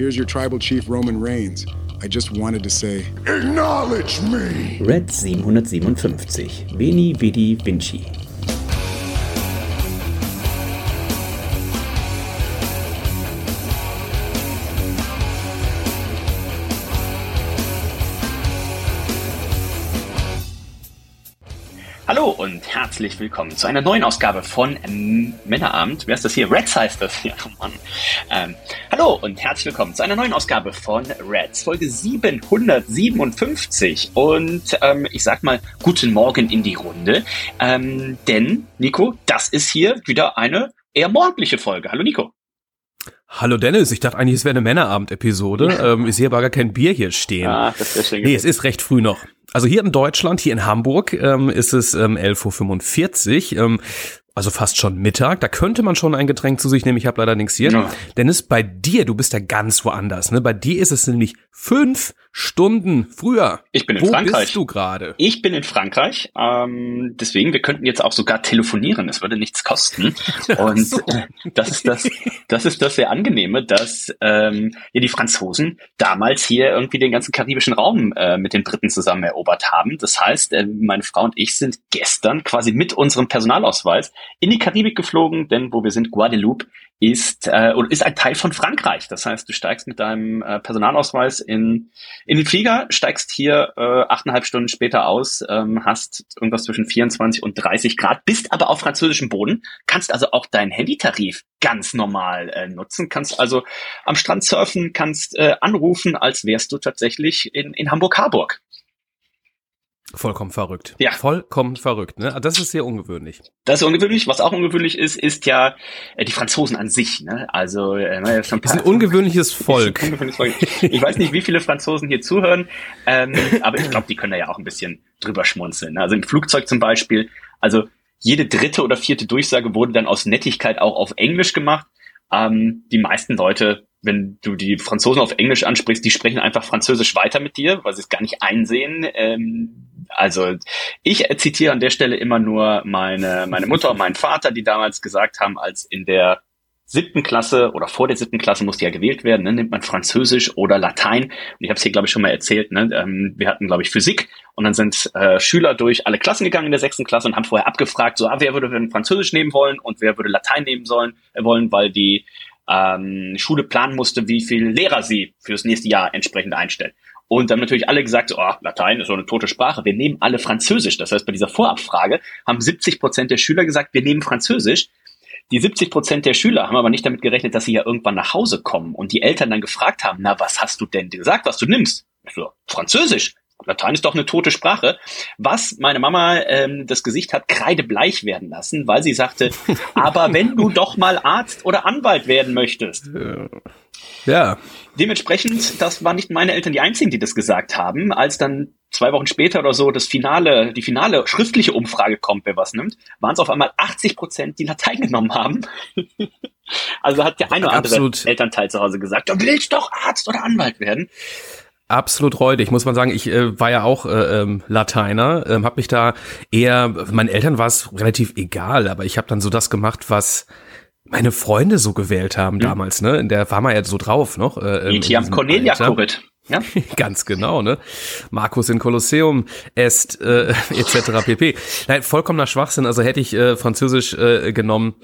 Here's your tribal chief, Roman Reigns. I just wanted to say, Acknowledge me! Red 757. Veni Vidi Vinci. Herzlich willkommen zu einer neuen Ausgabe von ähm, Männerabend. Wer ist das hier? Reds heißt das hier. Oh Mann. Ähm, hallo und herzlich willkommen zu einer neuen Ausgabe von Reds, Folge 757. Und ähm, ich sag mal, guten Morgen in die Runde. Ähm, denn, Nico, das ist hier wieder eine eher morgendliche Folge. Hallo, Nico. Hallo Dennis, ich dachte eigentlich, es wäre eine Männerabend-Episode. ähm, ich sehe aber gar kein Bier hier stehen. Ah, das ist nee, es ist recht früh noch. Also hier in Deutschland, hier in Hamburg, ähm, ist es ähm, 11.45 Uhr. Ähm, also fast schon Mittag. Da könnte man schon ein Getränk zu sich nehmen. Ich habe leider nichts hier. Ja. Dennis, bei dir, du bist ja ganz woanders. Ne? Bei dir ist es nämlich fünf Stunden früher. Ich bin in Wo Frankreich. bist du gerade? Ich bin in Frankreich, ähm, deswegen, wir könnten jetzt auch sogar telefonieren, es würde nichts kosten. Und so. äh, das ist das, das ist das sehr angenehme, dass ähm, ja die Franzosen damals hier irgendwie den ganzen karibischen Raum äh, mit den Briten zusammen erobert haben. Das heißt, äh, meine Frau und ich sind gestern quasi mit unserem Personalausweis in die Karibik geflogen, denn wo wir sind, Guadeloupe ist äh, oder ist ein Teil von Frankreich. Das heißt, du steigst mit deinem äh, Personalausweis in in den Flieger, steigst hier äh, achteinhalb Stunden später aus, ähm, hast irgendwas zwischen 24 und 30 Grad, bist aber auf französischem Boden, kannst also auch deinen Handytarif ganz normal äh, nutzen, kannst also am Strand surfen, kannst äh, anrufen, als wärst du tatsächlich in, in Hamburg-Harburg. Vollkommen verrückt. Ja. Vollkommen verrückt. Ne? Das ist sehr ungewöhnlich. Das ist ungewöhnlich. Was auch ungewöhnlich ist, ist ja äh, die Franzosen an sich. Ne? Also äh, schon Das ist ein ungewöhnliches Volk. Ungewöhnliches Volk. Ich weiß nicht, wie viele Franzosen hier zuhören, ähm, aber ich glaube, die können da ja auch ein bisschen drüber schmunzeln. ne? Also im Flugzeug zum Beispiel, also jede dritte oder vierte Durchsage wurde dann aus Nettigkeit auch auf Englisch gemacht. Ähm, die meisten Leute, wenn du die Franzosen auf Englisch ansprichst, die sprechen einfach Französisch weiter mit dir, weil sie es gar nicht einsehen. Ähm, also ich zitiere an der Stelle immer nur meine, meine Mutter und meinen Vater, die damals gesagt haben, als in der siebten Klasse oder vor der siebten Klasse musste ja gewählt werden, ne, nimmt man Französisch oder Latein. Und ich habe es hier, glaube ich, schon mal erzählt. Ne, ähm, wir hatten, glaube ich, Physik und dann sind äh, Schüler durch alle Klassen gegangen in der sechsten Klasse und haben vorher abgefragt, so, ah, wer würde denn Französisch nehmen wollen und wer würde Latein nehmen sollen, äh, wollen, weil die ähm, Schule planen musste, wie viel Lehrer sie fürs nächste Jahr entsprechend einstellt. Und dann natürlich alle gesagt, oh, Latein ist so eine tote Sprache, wir nehmen alle Französisch. Das heißt, bei dieser Vorabfrage haben 70 Prozent der Schüler gesagt, wir nehmen Französisch. Die 70 Prozent der Schüler haben aber nicht damit gerechnet, dass sie ja irgendwann nach Hause kommen und die Eltern dann gefragt haben, na, was hast du denn gesagt, was du nimmst? Ich so, Französisch. Latein ist doch eine tote Sprache. Was meine Mama ähm, das Gesicht hat kreidebleich werden lassen, weil sie sagte, aber wenn du doch mal Arzt oder Anwalt werden möchtest. Ja. Dementsprechend, das waren nicht meine Eltern die einzigen, die das gesagt haben. Als dann zwei Wochen später oder so das finale, die finale schriftliche Umfrage kommt, wer was nimmt, waren es auf einmal 80 Prozent, die Latein genommen haben. also hat der eine oder andere Absolut. Elternteil zu Hause gesagt, du willst doch Arzt oder Anwalt werden. Absolut räudig, muss man sagen. Ich äh, war ja auch äh, ähm, Lateiner, ähm, habe mich da eher, meinen Eltern war es relativ egal, aber ich habe dann so das gemacht, was meine Freunde so gewählt haben damals, ne? In der war man ja so drauf noch. Äh, Etiam diesem Cornelia. Currit. Ja? Ganz genau, ne? Markus in Kolosseum est äh, etc. pp. Nein, vollkommener Schwachsinn. Also hätte ich äh, Französisch äh, genommen,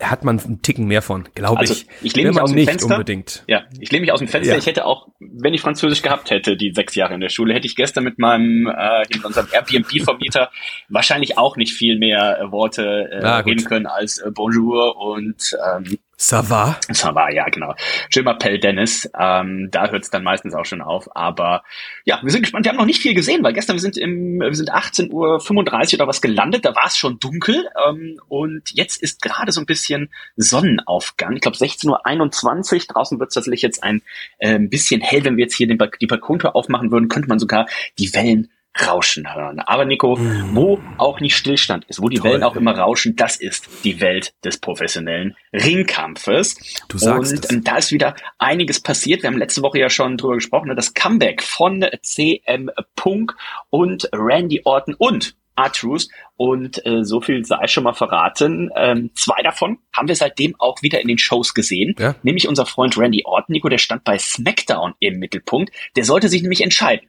hat man einen Ticken mehr von, glaube Also, ich. ich lehne mich aus dem nicht Fenster. unbedingt. Ja, ich lehne mich aus dem Fenster. Ja. Ich hätte auch, wenn ich Französisch gehabt hätte, die sechs Jahre in der Schule, hätte ich gestern mit meinem, äh, mit unserem Airbnb-Vermieter wahrscheinlich auch nicht viel mehr äh, Worte äh, Ah, reden können als äh, Bonjour und ähm, Ça va? Ça va, ja, genau. Jim Appel Dennis, ähm, da hört es dann meistens auch schon auf. Aber ja, wir sind gespannt. Wir haben noch nicht viel gesehen, weil gestern wir sind im, wir sind 18.35 Uhr oder was gelandet, da war es schon dunkel. Ähm, und jetzt ist gerade so ein bisschen Sonnenaufgang. Ich glaube 16.21 Uhr. Draußen wird es tatsächlich jetzt ein äh, bisschen hell. Wenn wir jetzt hier den, die Balkontür aufmachen würden, könnte man sogar die Wellen Rauschen hören. Aber Nico, mm. wo auch nicht Stillstand ist, wo die Toll, Wellen auch immer rauschen, das ist die Welt des professionellen Ringkampfes. Du sagst Und ähm, da ist wieder einiges passiert. Wir haben letzte Woche ja schon drüber gesprochen, ne? das Comeback von CM Punk und Randy Orton und R-Truth. Und äh, so viel sei schon mal verraten. Ähm, zwei davon haben wir seitdem auch wieder in den Shows gesehen. Ja. Nämlich unser Freund Randy Orton, Nico, der stand bei SmackDown im Mittelpunkt. Der sollte sich nämlich entscheiden.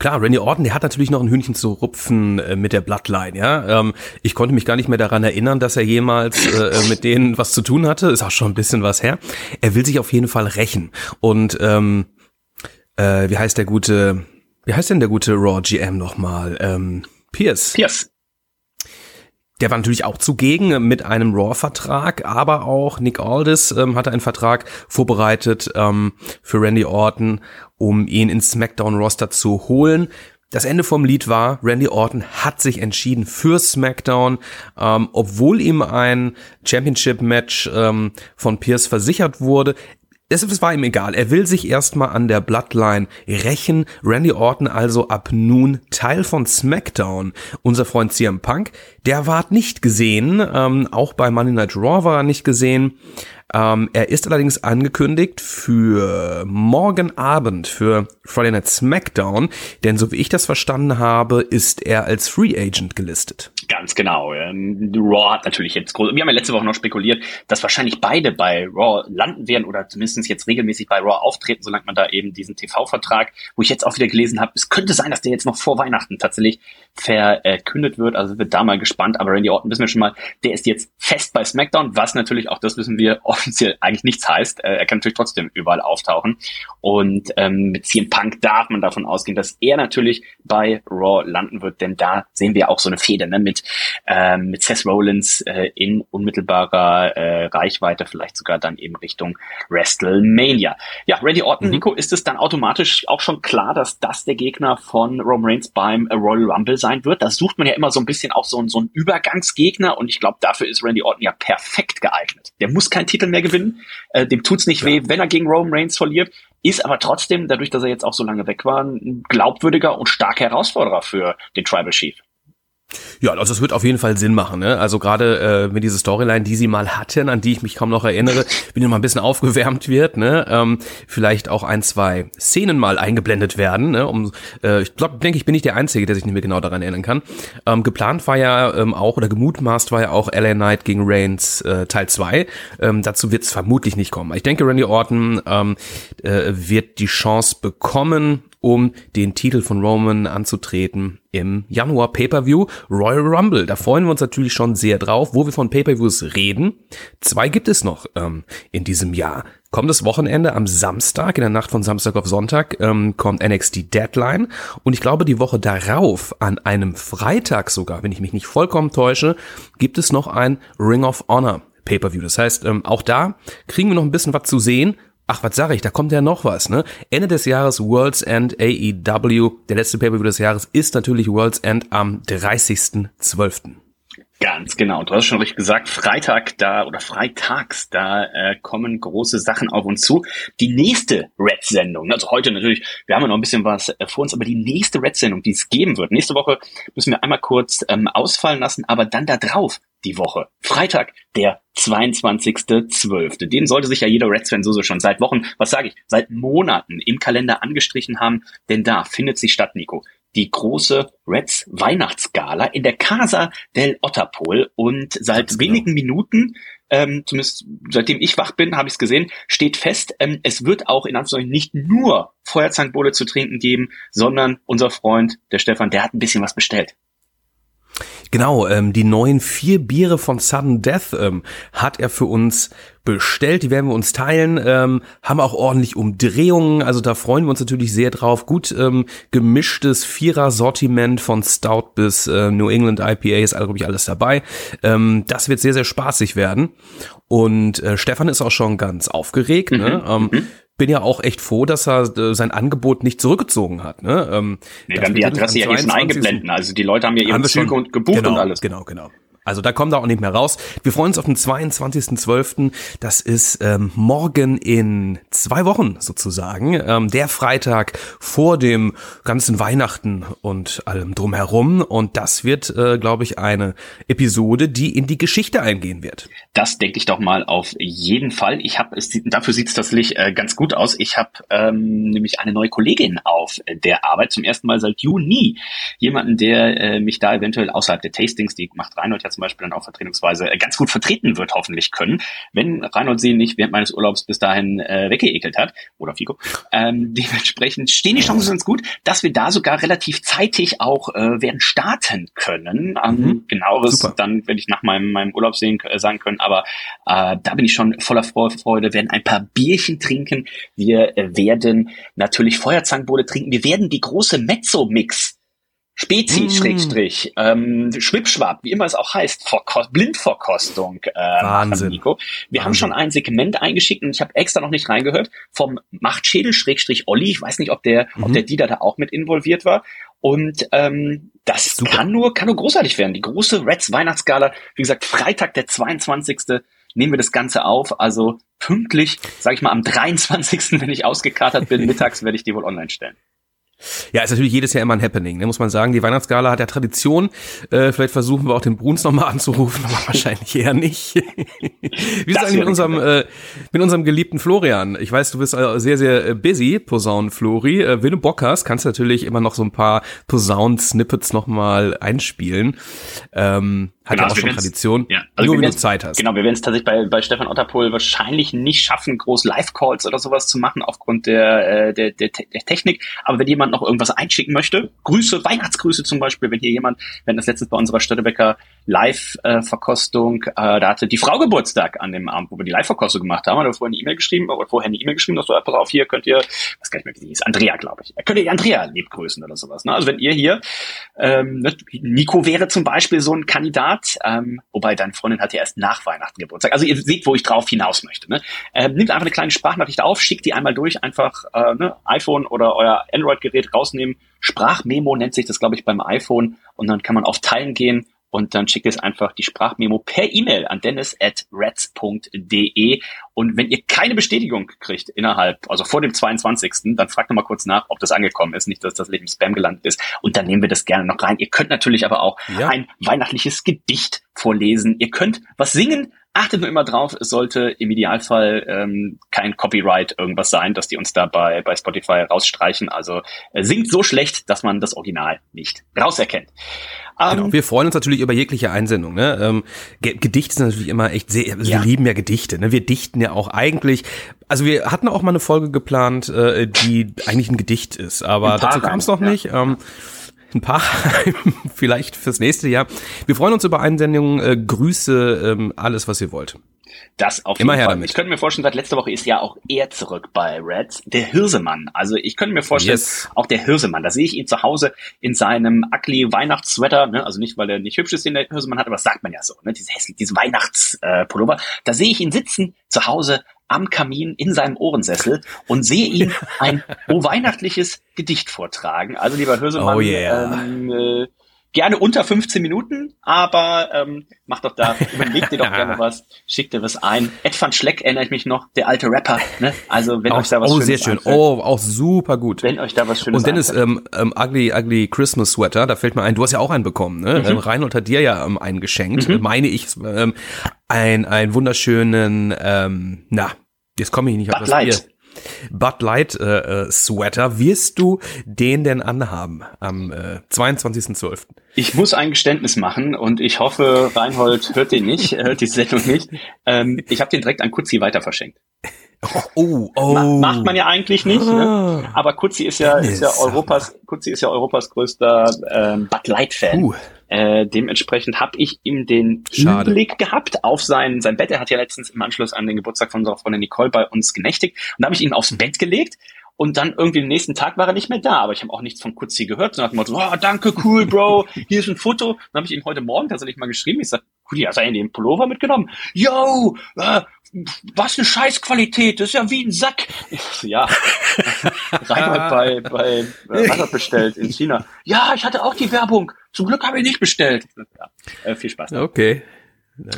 Klar, Randy Orton, der hat natürlich noch ein Hühnchen zu rupfen äh, mit der Bloodline, ja. Ähm, ich konnte mich gar nicht mehr daran erinnern, dass er jemals äh, äh, mit denen was zu tun hatte. Ist auch schon ein bisschen was her. Er will sich auf jeden Fall rächen. Und ähm, äh, wie heißt der gute, wie heißt denn der gute Raw GM nochmal? Ähm, Pierce. Pierce. Der war natürlich auch zugegen mit einem Raw-Vertrag, aber auch Nick Aldis ähm, hatte einen Vertrag vorbereitet ähm, für Randy Orton, um ihn ins SmackDown-Roster zu holen. Das Ende vom Lied war, Randy Orton hat sich entschieden für SmackDown, ähm, obwohl ihm ein Championship-Match ähm, von Pierce versichert wurde. Es war ihm egal. Er will sich erstmal an der Bloodline rächen. Randy Orton also ab nun Teil von SmackDown. Unser Freund CM Punk, der war nicht gesehen. Ähm, auch bei Monday Night Raw war er nicht gesehen. Ähm, er ist allerdings angekündigt für morgen Abend, für Friday Night SmackDown, denn so wie ich das verstanden habe, ist er als Free Agent gelistet. Ganz genau. Ähm, Raw hat natürlich jetzt groß. Wir haben ja letzte Woche noch spekuliert, dass wahrscheinlich beide bei Raw landen werden oder zumindest jetzt regelmäßig bei Raw auftreten, solange man da eben diesen TV-Vertrag, wo ich jetzt auch wieder gelesen habe, es könnte sein, dass der jetzt noch vor Weihnachten tatsächlich verkündet wird. Also wird da mal gespannt. Aber Randy Orton wissen wir schon mal, der ist jetzt fest bei SmackDown, was natürlich auch das wissen wir offiziell eigentlich nichts heißt. Äh, er kann natürlich trotzdem überall auftauchen. Und ähm, mit CM Punk darf man davon ausgehen, dass er natürlich bei Raw landen wird, denn da sehen wir auch so eine Feder ne, mit, ähm, mit Seth Rollins äh, in unmittelbarer äh, Reichweite, vielleicht sogar dann eben Richtung WrestleMania. Ja, Randy Orton, mhm. Nico, ist es dann automatisch auch schon klar, dass das der Gegner von Roman Reigns beim Royal Rumble sein wird? Da sucht man ja immer so ein bisschen auch so, so einen Übergangsgegner und ich glaube, dafür ist Randy Orton ja perfekt geeignet. Der muss keinen Titel mehr gewinnen, äh, dem tut's nicht ja. weh, wenn er gegen Roman Reigns verliert, ist aber trotzdem, dadurch, dass er jetzt auch so lange weg war, ein glaubwürdiger und starker Herausforderer für den Tribal Chief. Ja, also es wird auf jeden Fall Sinn machen. Ne? Also gerade äh, mit dieser Storyline, die sie mal hatten, an die ich mich kaum noch erinnere, wenn die mal ein bisschen aufgewärmt wird, ne? ähm, vielleicht auch ein, zwei Szenen mal eingeblendet werden. Ne? Um, äh, ich glaube, denke ich, bin ich der Einzige, der sich nicht mehr genau daran erinnern kann. Ähm, geplant war ja ähm, auch, oder gemutmaßt war ja auch LA Knight gegen Reigns äh, Teil 2. Ähm, dazu wird es vermutlich nicht kommen. Ich denke, Randy Orton ähm, äh, wird die Chance bekommen, um den Titel von Roman anzutreten im Januar Pay-per-View Royal Rumble. Da freuen wir uns natürlich schon sehr drauf, wo wir von Pay-per-Views reden. Zwei gibt es noch ähm, in diesem Jahr. Kommendes Wochenende am Samstag, in der Nacht von Samstag auf Sonntag, ähm, kommt NXT Deadline. Und ich glaube, die Woche darauf, an einem Freitag sogar, wenn ich mich nicht vollkommen täusche, gibt es noch ein Ring of Honor Pay-per-View. Das heißt, ähm, auch da kriegen wir noch ein bisschen was zu sehen. Ach, was sage ich? Da kommt ja noch was, ne? Ende des Jahres World's End AEW. Der letzte Pay-Per-View des Jahres ist natürlich World's End am 30.12. Ganz genau. Du hast schon richtig gesagt, Freitag da oder freitags, da äh, kommen große Sachen auf uns zu. Die nächste Red-Sendung, also heute natürlich, wir haben ja noch ein bisschen was äh, vor uns, aber die nächste Red-Sendung, die es geben wird, nächste Woche müssen wir einmal kurz ähm, ausfallen lassen, aber dann da drauf die Woche. Freitag, der 22.12. Den sollte sich ja jeder Reds-Fan so, so schon seit Wochen, was sage ich, seit Monaten im Kalender angestrichen haben, denn da findet sie statt, Nico. Die große Reds Weihnachtsgala in der Casa del Otterpol und seit genau. wenigen Minuten ähm, zumindest seitdem ich wach bin, habe ich es gesehen, steht fest, ähm, es wird auch in Anführungszeichen nicht nur Feuerzankbowle zu trinken geben, sondern unser Freund, der Stefan, der hat ein bisschen was bestellt. Genau, ähm, die neuen vier Biere von Sudden Death ähm, hat er für uns bestellt. Die werden wir uns teilen. Ähm, haben auch ordentlich Umdrehungen. Also da freuen wir uns natürlich sehr drauf. Gut ähm, gemischtes Vierer-Sortiment von Stout bis äh, New England IPA ist, glaube ich, alles dabei. Ähm, das wird sehr, sehr spaßig werden. Und äh, Stefan ist auch schon ganz aufgeregt. Ne? Mhm. Ähm, Mhm. Bin ja auch echt froh, dass er äh, sein Angebot nicht zurückgezogen hat. Ne? Ähm, Nee, wir haben die Adresse ja hier schon 22. eingeblendet. Also die Leute haben ja ihre Haben Züge und gebucht genau, und alles. Genau, genau. Also da kommt er auch nicht mehr raus. Wir freuen uns auf den 22.12. Das ist ähm, morgen in zwei Wochen sozusagen. Ähm, der Freitag vor dem ganzen Weihnachten und allem drumherum. Und das wird, äh, glaube ich, eine Episode, die in die Geschichte eingehen wird. Das denke ich doch mal auf jeden Fall. Ich habe es dafür sieht es tatsächlich äh, ganz gut aus. Ich habe ähm, nämlich eine neue Kollegin auf der Arbeit zum ersten Mal seit Juni. Jemanden, der äh, mich da eventuell außerhalb der Tastings, die macht Reinhold ja zum Beispiel dann auch vertretungsweise äh, ganz gut vertreten wird, hoffentlich können, wenn Reinhold sie nicht während meines Urlaubs bis dahin äh, weggeekelt hat oder Fico. Ähm, dementsprechend stehen die Chancen ganz gut, dass wir da sogar relativ zeitig auch äh, werden starten können. Ähm, Mhm. Genaueres Super. dann werde ich nach meinem, meinem Urlaub sehen, äh, sagen können. Aber äh, da bin ich schon voller Vorfreude. werden ein paar Bierchen trinken. Wir äh, werden natürlich Feuerzangenbowle trinken. Wir werden die große Mezzo-Mix Spezi, Mm. Schrägstrich, ähm, Schwipschwab, wie immer es auch heißt, Vorkost, Blindverkostung äh, Wahnsinn. Nico. Wir haben Wahnsinn. schon ein Segment eingeschickt und ich habe extra noch nicht reingehört vom Machtschädel, Schrägstrich Olli. Ich weiß nicht, ob der, ob Mhm. der Dieter da auch mit involviert war. Und ähm, das Super. kann nur, kann nur großartig werden. Die große Reds Weihnachtsgala, wie gesagt, Freitag, der 22. nehmen wir das Ganze auf. Also pünktlich, sage ich mal, am 23., wenn ich ausgekatert bin, mittags werde ich die wohl online stellen. Ja, ist natürlich jedes Jahr immer ein Happening, ne, muss man sagen. Die Weihnachtsgala hat ja Tradition. Äh, vielleicht versuchen wir auch den Bruns nochmal anzurufen, aber wahrscheinlich eher nicht. Wie ist Das eigentlich mit unserem, äh, mit unserem geliebten Florian? Ich weiß, du bist äh, sehr, sehr äh, busy, Posaunen-Flori. Äh, wenn du Bock hast, kannst du natürlich immer noch so ein paar Posaunen-Snippets nochmal einspielen. Ähm, hat Genau, ja auch also schon Tradition. Ja, Nur wenn du Zeit hast. Genau, wir werden es tatsächlich bei, bei Stefan Otterpohl wahrscheinlich nicht schaffen, groß Live-Calls oder sowas zu machen aufgrund der, äh, der, der, der Technik. Aber wenn jemand noch irgendwas einschicken möchte, Grüße, Weihnachtsgrüße zum Beispiel, wenn hier jemand, hatten das letztens bei unserer Stöttebecker Live-Verkostung, äh, da hatte die Frau Geburtstag an dem Abend, wo wir die Live-Verkostung gemacht haben, hat er vorher eine E-Mail geschrieben, oder vorher eine E-Mail geschrieben, dass so, pass auf, hier könnt ihr, was kann ich mir, wie die hieß, Andrea, glaube ich, könnt ihr Andrea liebgrüßen oder sowas. Ne? Also wenn ihr hier, ähm, ne, Nico wäre zum Beispiel so ein Kandidat, ähm, wobei deine Freundin hat ja erst nach Weihnachten Geburtstag. Also ihr seht, wo ich drauf hinaus möchte. Ne? Ähm, nehmt einfach eine kleine Sprachnachricht auf, schickt die einmal durch, einfach äh, ne, iPhone oder euer Android-Gerät rausnehmen. Sprachmemo nennt sich das, glaube ich, beim iPhone und dann kann man auf Teilen gehen und dann schickt es einfach die Sprachmemo per E-Mail an dennis.reds.de und wenn ihr keine Bestätigung kriegt innerhalb, also vor dem 22., dann fragt nochmal kurz nach, ob das angekommen ist, nicht, dass das Leben Spam gelandet ist und dann nehmen wir das gerne noch rein. Ihr könnt natürlich aber auch Ja. ein weihnachtliches Gedicht vorlesen. Ihr könnt was singen. Achtet nur immer drauf, es sollte im Idealfall ähm, kein Copyright irgendwas sein, dass die uns da bei, bei Spotify rausstreichen. Also äh, singt so schlecht, dass man das Original nicht rauserkennt. Ähm, Genau. Wir freuen uns natürlich über jegliche Einsendung. Ne? Ähm, Ge- Gedichte sind natürlich immer echt sehr, also Ja. wir lieben ja Gedichte. Ne? Wir dichten ja auch eigentlich, also wir hatten auch mal eine Folge geplant, äh, die eigentlich ein Gedicht ist, aber dazu kam es noch ja. nicht. Ähm, ein paar vielleicht fürs nächste Jahr. Wir freuen uns über Einsendungen, äh, Grüße, ähm, alles, was ihr wollt. Das auf Immer jeden her Fall. damit. Ich könnte mir vorstellen, seit letzter Woche ist ja auch er zurück bei Reds, der Hirsemann. Also ich könnte mir vorstellen, Yes. auch der Hirsemann, da sehe ich ihn zu Hause in seinem ugly Weihnachtssweater, ne? also nicht, weil er nicht hübsch ist, den der Hirsemann hat, aber das sagt man ja so, ne? diese hässlich, diese Weihnachtspullover. da sehe ich ihn sitzen zu Hause am Kamin in seinem Ohrensessel und sehe ihn ein oh weihnachtliches Gedicht vortragen. Also lieber Hirsemann, Oh yeah. ähm, äh, gerne unter 15 Minuten, aber ähm, mach doch da, überleg dir doch gerne was, schick dir was ein. Ed van Schleck erinnere ich mich noch, der alte Rapper, ne? Also wenn Auch, euch da was oh, Schönes sehr schön. einfällt, Oh, auch super gut. wenn euch da was Schönes Und Dennis, ähm, ähm, Ugly, Ugly Christmas Sweater, da fällt mir ein, du hast ja auch einen bekommen, ne? Mhm. Ähm, Reinhold hat dir ja ähm, einen geschenkt, äh, meine ich, ähm, ein, einen wunderschönen, ähm, na, jetzt komme ich nicht auf Bud das Light. Bier. Bud Light äh, äh, Sweater. Wirst du den denn anhaben am äh, 22.12.? Ich muss ein Geständnis machen und ich hoffe, Reinhold hört den nicht, hört die Sendung nicht. Ähm, ich habe den direkt an Kutzi weiter verschenkt. Oh, oh. Ma macht man ja eigentlich nicht, ne? Aber Kutzi ist ja, ist ja Europas, Kutzi ist ja Europas größter ähm, Bud Light Fan. Uh. Äh, dementsprechend habe ich ihm den Schade. Blick gehabt auf sein, sein Bett. Er hat ja letztens im Anschluss an den Geburtstag von unserer Freundin Nicole bei uns genächtigt. Und da habe ich ihn aufs Bett gelegt. Und dann irgendwie den nächsten Tag war er nicht mehr da, aber ich habe auch nichts von Kutzi gehört. Und nach dem Motto, oh, danke, cool, Bro, hier ist ein Foto. Dann habe ich ihm heute Morgen tatsächlich mal geschrieben. Ich sag, Kutzi, hast du eigentlich den Pullover mitgenommen? Yo, äh, was eine Scheißqualität, das ist ja wie ein Sack. So, ja, Reinhard bei, bei äh, was hat bestellt in China. Ja, ich hatte auch die Werbung. Zum Glück habe ich nicht bestellt. Ja, äh, viel Spaß. Okay.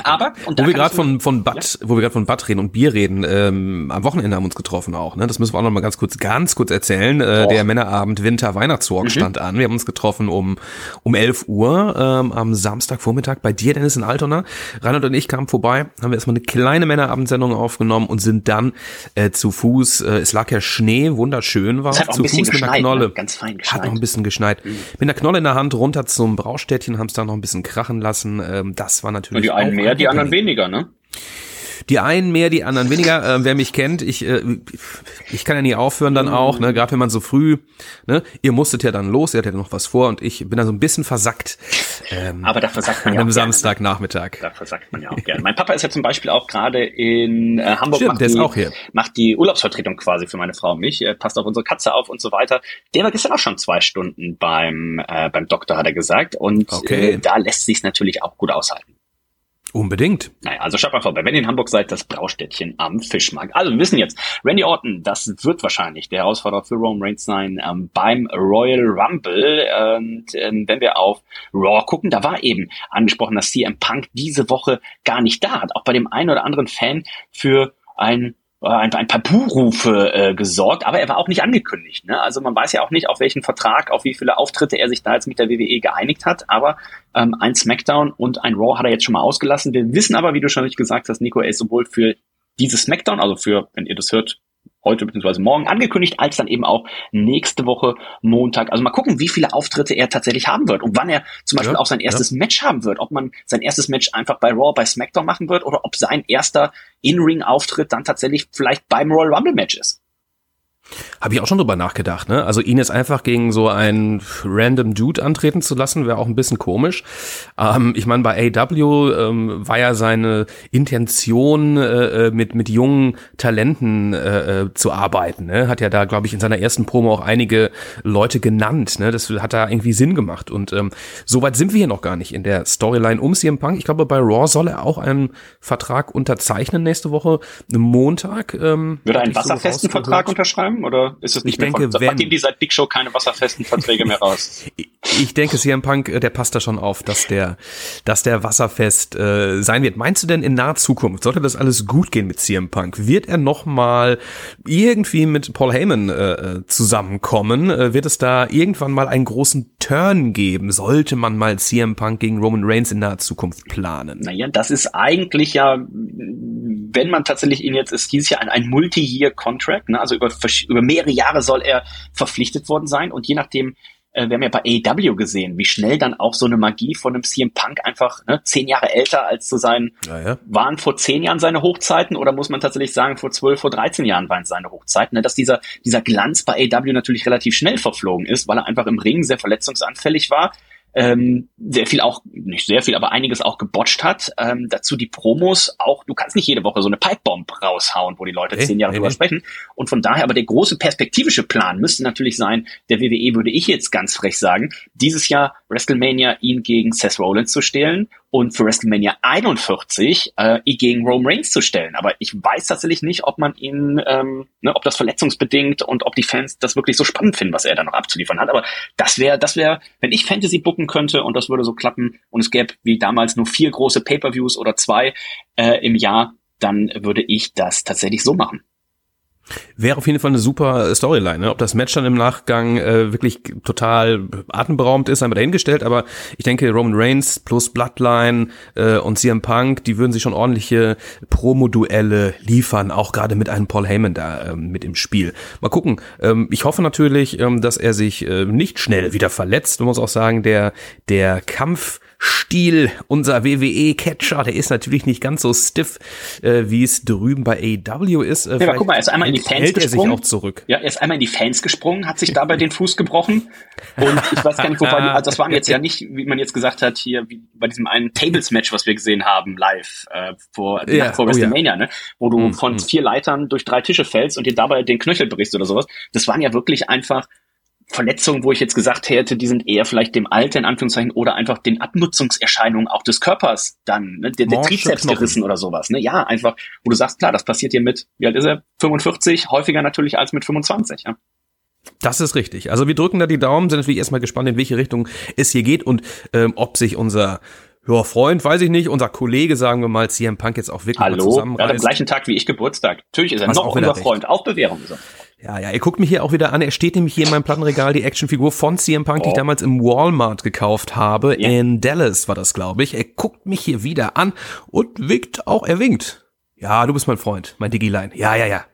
Aber, und Wo wir gerade von, von Bad, wo wir gerade von Bad reden und Bier reden, ähm, am Wochenende haben wir uns getroffen auch, ne? Das müssen wir auch noch mal ganz kurz, ganz kurz erzählen. Äh, der Männerabend Winter Weihnachtswalk stand an. Wir haben uns getroffen um, um 11 Uhr, ähm, am Samstagvormittag bei dir, Dennis, in Altona. Reinhard und ich kamen vorbei, haben wir erstmal eine kleine Mänerabendsendung aufgenommen und sind dann, äh, zu Fuß, äh, es lag ja Schnee, wunderschön war, Es hat auch zu ein bisschen Fuß mit einer geschneit, Knolle. ne? Ganz fein Hat geschneit. Mhm. noch ein bisschen geschneit. Mit einer Knolle in der Hand runter zum Braustädtchen, haben es da noch ein bisschen krachen lassen. Ähm, das war natürlich einen mehr, die anderen weniger, ne? Die einen mehr, die anderen weniger. Äh, wer mich kennt, ich, äh, ich kann ja nie aufhören dann auch, ne? Gerade wenn man so früh, ne? Ihr musstet ja dann los, ihr hattet ja noch was vor und ich bin da so ein bisschen versackt ähm, Aber da versagt man an ja auch gerne, ne? Samstagnachmittag. Da versagt man ja auch gerne. Mein Papa ist ja zum Beispiel auch gerade in äh, Hamburg. Stimmt, macht der ist die, auch hier. Macht die Urlaubsvertretung quasi für meine Frau und mich. Er passt auf unsere Katze auf und so weiter. Der war gestern auch schon zwei Stunden beim, äh, beim Doktor, hat er gesagt. Und Okay. äh, da lässt sich natürlich auch gut aushalten. Unbedingt. Naja, also schaut mal vorbei. Wenn ihr in Hamburg seid, das Braustädtchen am Fischmarkt. Also wir wissen jetzt, Randy Orton, das wird wahrscheinlich der Herausforderer für Roman Reigns sein ähm, beim Royal Rumble. Und ähm, wenn wir auf Raw gucken, da war eben angesprochen, dass CM Punk diese Woche gar nicht da hat. Auch bei dem einen oder anderen Fan für ein ein, ein paar Buhrufe äh, gesorgt, aber er war auch nicht angekündigt. Ne? Also man weiß ja auch nicht, auf welchen Vertrag, auf wie viele Auftritte er sich da jetzt mit der WWE geeinigt hat, aber ähm, ein SmackDown und ein Raw hat er jetzt schon mal ausgelassen. Wir wissen aber, wie du schon richtig gesagt hast, Nico, er ist sowohl für dieses SmackDown, also für, wenn ihr das hört, heute bzw. morgen angekündigt, als dann eben auch nächste Woche Montag. Also mal gucken, wie viele Auftritte er tatsächlich haben wird und wann er zum Beispiel Ja, auch sein erstes Match haben wird. Ob man sein erstes Match einfach bei Raw, bei SmackDown machen wird oder ob sein erster In-Ring-Auftritt dann tatsächlich vielleicht beim Royal Rumble-Match ist. Habe ich auch schon drüber nachgedacht, ne? Also ihn jetzt einfach gegen so einen random Dude antreten zu lassen, wäre auch ein bisschen komisch. Ähm, ich meine, bei AW ähm, war ja seine Intention, äh, äh, mit, mit jungen Talenten äh, äh, zu arbeiten. Ne? Hat ja da, glaube ich, in seiner ersten Promo auch einige Leute genannt. Ne? Das hat da irgendwie Sinn gemacht. Und ähm, soweit sind wir hier noch gar nicht in der Storyline um CM Punk. Ich glaube, bei Raw soll er auch einen Vertrag unterzeichnen nächste Woche, Montag. Ähm, Würde er einen so wasserfesten rausgehört. Vertrag unterschreiben oder ist es nicht Ich mehr denke, von, wenn- nachdem die seit Big Show keine wasserfesten Verträge mehr raus? Ich denke, CM Punk, äh, der passt da schon auf, dass der, dass der wasserfest äh, sein wird. Meinst du denn in naher Zukunft, sollte das alles gut gehen mit CM Punk, wird er noch mal irgendwie mit Paul Heyman äh, äh, zusammenkommen? Äh, wird es da irgendwann mal einen großen Turn geben? Sollte man mal CM Punk gegen Roman Reigns in naher Zukunft planen? Naja, das ist eigentlich ja, wenn man tatsächlich ihn jetzt, es hieß ja ein, ein Multi-Year-Contract, ne? also über, über mehrere Jahre soll er verpflichtet worden sein und je nachdem, äh, wir haben ja bei AEW gesehen, wie schnell dann auch so eine Magie von einem CM Punk einfach ne, zehn Jahre älter als zu sein, Ja, ja. waren vor zehn Jahren seine Hochzeiten oder muss man tatsächlich sagen, vor zwölf, vor 13 Jahren waren seine Hochzeiten, ne? dass dieser, dieser Glanz bei AEW natürlich relativ schnell verflogen ist, weil er einfach im Ring sehr verletzungsanfällig war, ähm, sehr viel auch, nicht sehr viel, aber einiges auch gebotcht hat. Ähm, dazu die Promos auch, du kannst nicht jede Woche so eine Pipebomb raushauen, wo die Leute Nee, zehn Jahre nee, drüber nee. sprechen. Und von daher, aber der große perspektivische Plan müsste natürlich sein, der WWE würde ich jetzt ganz frech sagen, dieses Jahr WrestleMania ihn gegen Seth Rollins zu stellen und für WrestleMania 41 äh, ihn gegen Roman Reigns zu stellen. Aber ich weiß tatsächlich nicht, ob man ihn, ähm, ne, ob das verletzungsbedingt und ob die Fans das wirklich so spannend finden, was er da noch abzuliefern hat. Aber das wäre, das wäre, wenn ich Fantasy booken könnte und das würde so klappen und es gäbe wie damals nur vier große Pay-per-Views oder zwei äh, im Jahr, dann würde ich das tatsächlich so machen. Wäre auf jeden Fall eine super Storyline. Ne? Ob das Match dann im Nachgang äh, wirklich total atemberaubend ist, einmal dahingestellt. Aber ich denke, Roman Reigns plus Bloodline äh, und CM Punk, die würden sich schon ordentliche Promo-Duelle liefern, auch gerade mit einem Paul Heyman da ähm, mit im Spiel. Mal gucken. Ähm, ich hoffe natürlich, ähm, dass er sich äh, nicht schnell wieder verletzt. Man muss auch sagen, der der Kampf Stiel, unser WWE-Catcher, der ist natürlich nicht ganz so stiff, äh, wie es drüben bei AEW ist. Äh, ja, aber guck mal, er ist einmal in die Fans hält gesprungen. er sich auch zurück. Ja, er ist einmal in die Fans gesprungen, hat sich dabei den Fuß gebrochen. Und ich weiß gar nicht, wobei, also das waren jetzt ja nicht, wie man jetzt gesagt hat, hier wie bei diesem einen Tables-Match, was wir gesehen haben, live, äh, vor, Ja, vor oh ja. WrestleMania, ne? Wo du Hm, von hm. vier Leitern durch drei Tische fällst und dir dabei den Knöchel brichst oder sowas. Das waren ja wirklich einfach Verletzungen, wo ich jetzt gesagt hätte, die sind eher vielleicht dem Alter in Anführungszeichen oder einfach den Abnutzungserscheinungen auch des Körpers dann, ne? der, der Morsche Trizeps Knochen. gerissen oder sowas, ne? Ja, einfach, wo du sagst, klar, das passiert dir mit, wie alt ist er? 45, häufiger natürlich als mit 25, ja. Das ist richtig. Also wir drücken da die Daumen, sind natürlich erstmal gespannt, in welche Richtung es hier geht und ähm, ob sich unser ja, Freund, weiß ich nicht, unser Kollege, sagen wir mal, CM Punk jetzt auch wirklich mal Hallo, er hat am zusammenreißt. gleichen Tag wie ich Geburtstag. Natürlich ist er Was noch unser recht. Freund, auch Bewährung ist er. Ja, ja, er guckt mich hier auch wieder an. Er steht nämlich hier in meinem Plattenregal, die Actionfigur von CM Punk, die ich Oh. damals im Walmart gekauft habe. Ja. In Dallas war das, glaube ich. Er guckt mich hier wieder an und winkt auch, er winkt. Ja, du bist mein Freund, mein Digilein. Ja, ja, ja.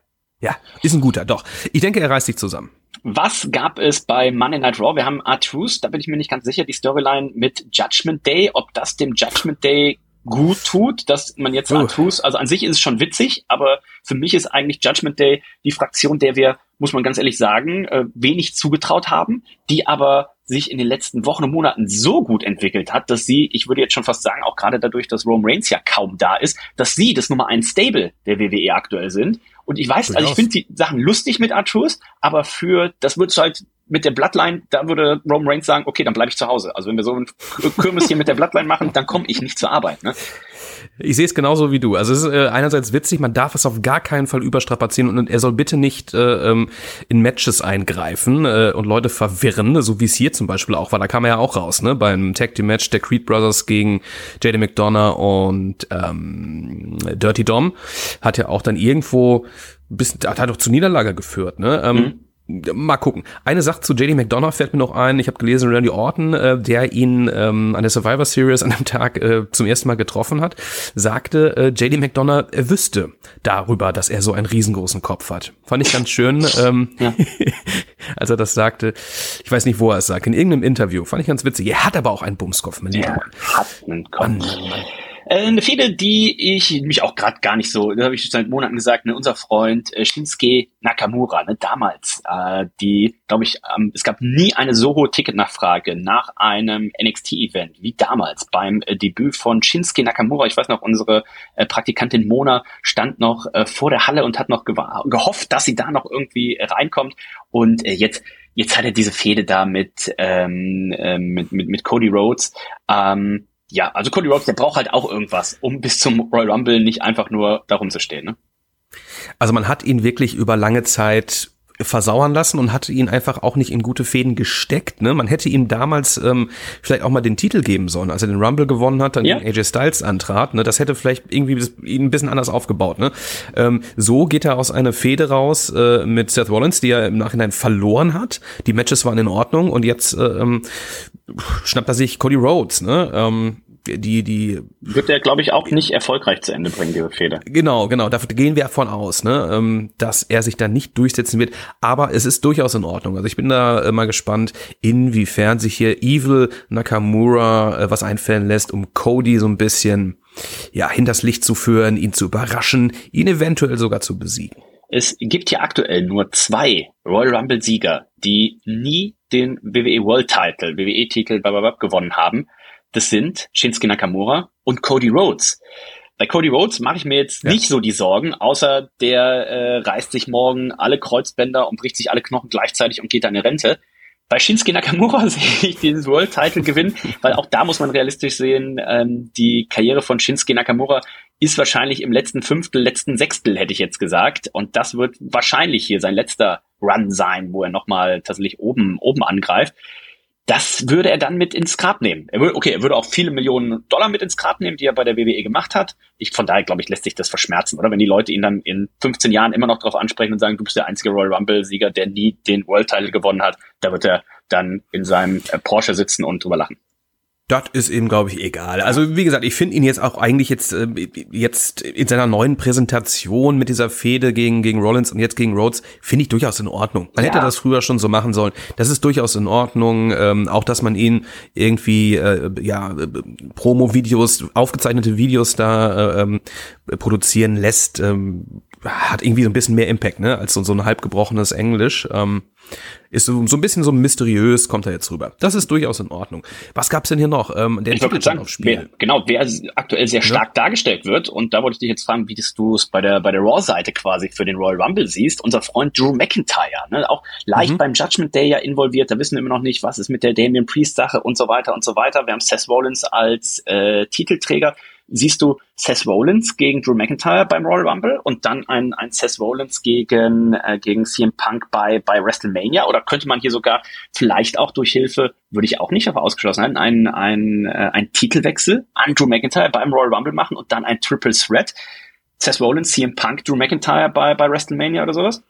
Ja, ist ein guter, doch. Ich denke, er reißt sich zusammen. Was gab es bei Monday Night Raw? Wir haben R-Truth, da bin ich mir nicht ganz sicher, die Storyline mit Judgment Day, ob das dem Judgment Day gut tut, dass man jetzt Uh. R-Truth, also an sich ist es schon witzig, aber für mich ist eigentlich Judgment Day die Fraktion, der wir, muss man ganz ehrlich sagen, äh, wenig zugetraut haben, die aber sich in den letzten Wochen und Monaten so gut entwickelt hat, dass sie, ich würde jetzt schon fast sagen, auch gerade dadurch, dass Roman Reigns ja kaum da ist, dass sie das Nummer ein Stable der WWE aktuell sind. Und ich weiß, also ich finde die Sachen lustig mit R-Truth, aber für, das wird halt mit der Bloodline, da würde Roman Reigns sagen, okay, dann bleibe ich zu Hause. Also wenn wir so ein Kirmes hier mit der Bloodline machen, dann komme ich nicht zur Arbeit. Ne? Ich sehe es genauso wie du. Also es ist äh, einerseits witzig, man darf es auf gar keinen Fall überstrapazieren und er soll bitte nicht äh, ähm, in Matches eingreifen äh, und Leute verwirren, so wie es hier zum Beispiel auch war. Da kam er ja auch raus, ne? Beim Tag Team Match der Creed Brothers gegen JD McDonough und ähm, Dirty Dom hat ja auch dann irgendwo bis hat halt auch zu Niederlage geführt, ne? Ähm, Mal gucken. Eine Sache zu JD McDonough fällt mir noch ein. Ich habe gelesen, Randy Orton, äh, der ihn ähm, an der Survivor Series an dem Tag äh, zum ersten Mal getroffen hat, sagte, äh, JD McDonough er wüsste darüber, dass er so einen riesengroßen Kopf hat. Fand ich ganz schön, ähm, Ja. als er das sagte. Ich weiß nicht, wo er es sagt. In irgendeinem Interview. Fand ich ganz witzig. Er hat aber auch einen Bumskopf, mein lieber Mann. hat einen Kopf. Mann, Mann, Mann. Äh, eine Fehde, die ich mich auch gerade gar nicht so, das habe ich seit Monaten gesagt, ne, unser Freund äh, Shinsuke Nakamura, ne, damals, äh, die, glaube ich, ähm, es gab nie eine so hohe Ticketnachfrage nach einem NXT-Event wie damals beim äh, Debüt von Shinsuke Nakamura. Ich weiß noch, unsere äh, Praktikantin Mona stand noch äh, vor der Halle und hat noch gehofft, dass sie da noch irgendwie äh, reinkommt. Und äh, jetzt jetzt hat er diese Fehde da mit, ähm, ähm, mit, mit, mit Cody Rhodes. Ähm, ja, also Cody Rhodes, der braucht halt auch irgendwas, um bis zum Royal Rumble nicht einfach nur darum zu stehen. Ne? Also man hat ihn wirklich über lange Zeit versauern lassen und hatte ihn einfach auch nicht in gute Fäden gesteckt. Ne? Man hätte ihm damals ähm, vielleicht auch mal den Titel geben sollen, als er den Rumble gewonnen hat, dann Ja. gegen AJ Styles antrat. Ne? Das hätte vielleicht irgendwie ihn ein bisschen anders aufgebaut. Ne? Ähm, so geht er aus einer Fehde raus äh, mit Seth Rollins, die er im Nachhinein verloren hat. Die Matches waren in Ordnung und jetzt äh, ähm, schnappt er sich Cody Rhodes. Ne? Ähm, die, die Wird der, glaube ich, auch nicht erfolgreich zu Ende bringen, diese Fehde. Genau, genau. Davon gehen wir davon aus, ne, ähm, dass er sich da nicht durchsetzen wird. Aber es ist durchaus in Ordnung. Also ich bin da äh, mal gespannt, inwiefern sich hier Evil Nakamura äh, was einfallen lässt, um Cody so ein bisschen ja hinters Licht zu führen, ihn zu überraschen, ihn eventuell sogar zu besiegen. Es gibt ja aktuell nur zwei Royal Rumble Sieger, die nie den WWE World Title, WWE Titel blablabla, gewonnen haben. Das sind Shinsuke Nakamura und Cody Rhodes. Bei Cody Rhodes mache ich mir jetzt Ja. nicht so die Sorgen, außer der äh, reißt sich morgen alle Kreuzbänder und bricht sich alle Knochen gleichzeitig und geht dann in Rente. Bei Shinsuke Nakamura sehe ich den World Title gewinnen, weil auch da muss man realistisch sehen, ähm, die Karriere von Shinsuke Nakamura ist wahrscheinlich im letzten Fünftel, letzten Sechstel, hätte ich jetzt gesagt. Und das wird wahrscheinlich hier sein letzter Run sein, wo er nochmal tatsächlich oben, oben angreift. Das würde er dann mit ins Grab nehmen. Er würde, okay, er würde auch viele Millionen Dollar mit ins Grab nehmen, die er bei der WWE gemacht hat. Ich, von daher, glaube ich, lässt sich das verschmerzen, oder? Wenn die Leute ihn dann in 15 Jahren immer noch darauf ansprechen und sagen, du bist der einzige Royal Rumble-Sieger, der nie den World Title gewonnen hat, da wird er dann in seinem äh, Porsche sitzen und drüber lachen. Das ist ihm, glaube ich, egal. Also wie gesagt, ich finde ihn jetzt auch eigentlich jetzt äh, jetzt in seiner neuen Präsentation mit dieser Fehde gegen gegen Rollins und jetzt gegen Rhodes finde ich durchaus in Ordnung. Man ja. hätte das früher schon so machen sollen. Das ist durchaus in Ordnung. Ähm, auch dass man ihn irgendwie äh, ja Promo-Videos, aufgezeichnete Videos da äh, ähm, produzieren lässt, ähm, hat irgendwie so ein bisschen mehr Impact, ne, als so, so ein halb gebrochenes Englisch. Ähm, ist so, so ein bisschen so mysteriös, kommt er jetzt rüber. Das ist durchaus in Ordnung. Was gab's denn hier noch? Ähm, der ich Titel sagen. Wer, genau, wer aktuell sehr stark ja. dargestellt wird, und da wollte ich dich jetzt fragen, wie du es bei der, bei der Raw-Seite quasi für den Royal Rumble siehst. Unser Freund Drew McIntyre, ne, auch leicht mhm. beim Judgment Day ja involviert, da wissen wir immer noch nicht, was ist mit der Damien Priest-Sache und so weiter und so weiter. Wir haben Seth Rollins als äh, Titelträger siehst du Seth Rollins gegen Drew McIntyre beim Royal Rumble und dann ein, ein Seth Rollins gegen, äh, gegen CM Punk bei, bei WrestleMania? Oder könnte man hier sogar vielleicht auch durch Hilfe, würde ich auch nicht auf ausgeschlossen halten, einen, einen, äh, einen Titelwechsel an Drew McIntyre beim Royal Rumble machen und dann ein Triple Threat? Seth Rollins, CM Punk, Drew McIntyre bei, bei WrestleMania oder sowas?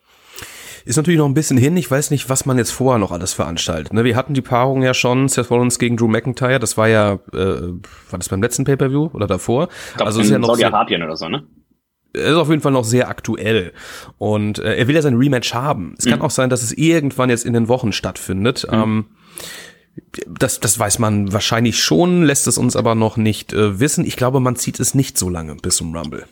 Ist natürlich noch ein bisschen hin. Ich weiß nicht, was man jetzt vorher noch alles veranstaltet. Ne, wir hatten die Paarung ja schon, Seth Rollins gegen Drew McIntyre. Das war ja, äh, war das beim letzten Pay-Per-View oder davor? Glaub, also ist ja noch Saudi-Arabien oder so, ne? Er ist auf jeden Fall noch sehr aktuell und äh, er will ja sein Rematch haben. Es mhm. kann auch sein, dass es irgendwann jetzt in den Wochen stattfindet. Mhm. Ähm, das, das weiß man wahrscheinlich schon, lässt es uns aber noch nicht äh, wissen. Ich glaube, man zieht es nicht so lange bis zum Rumble.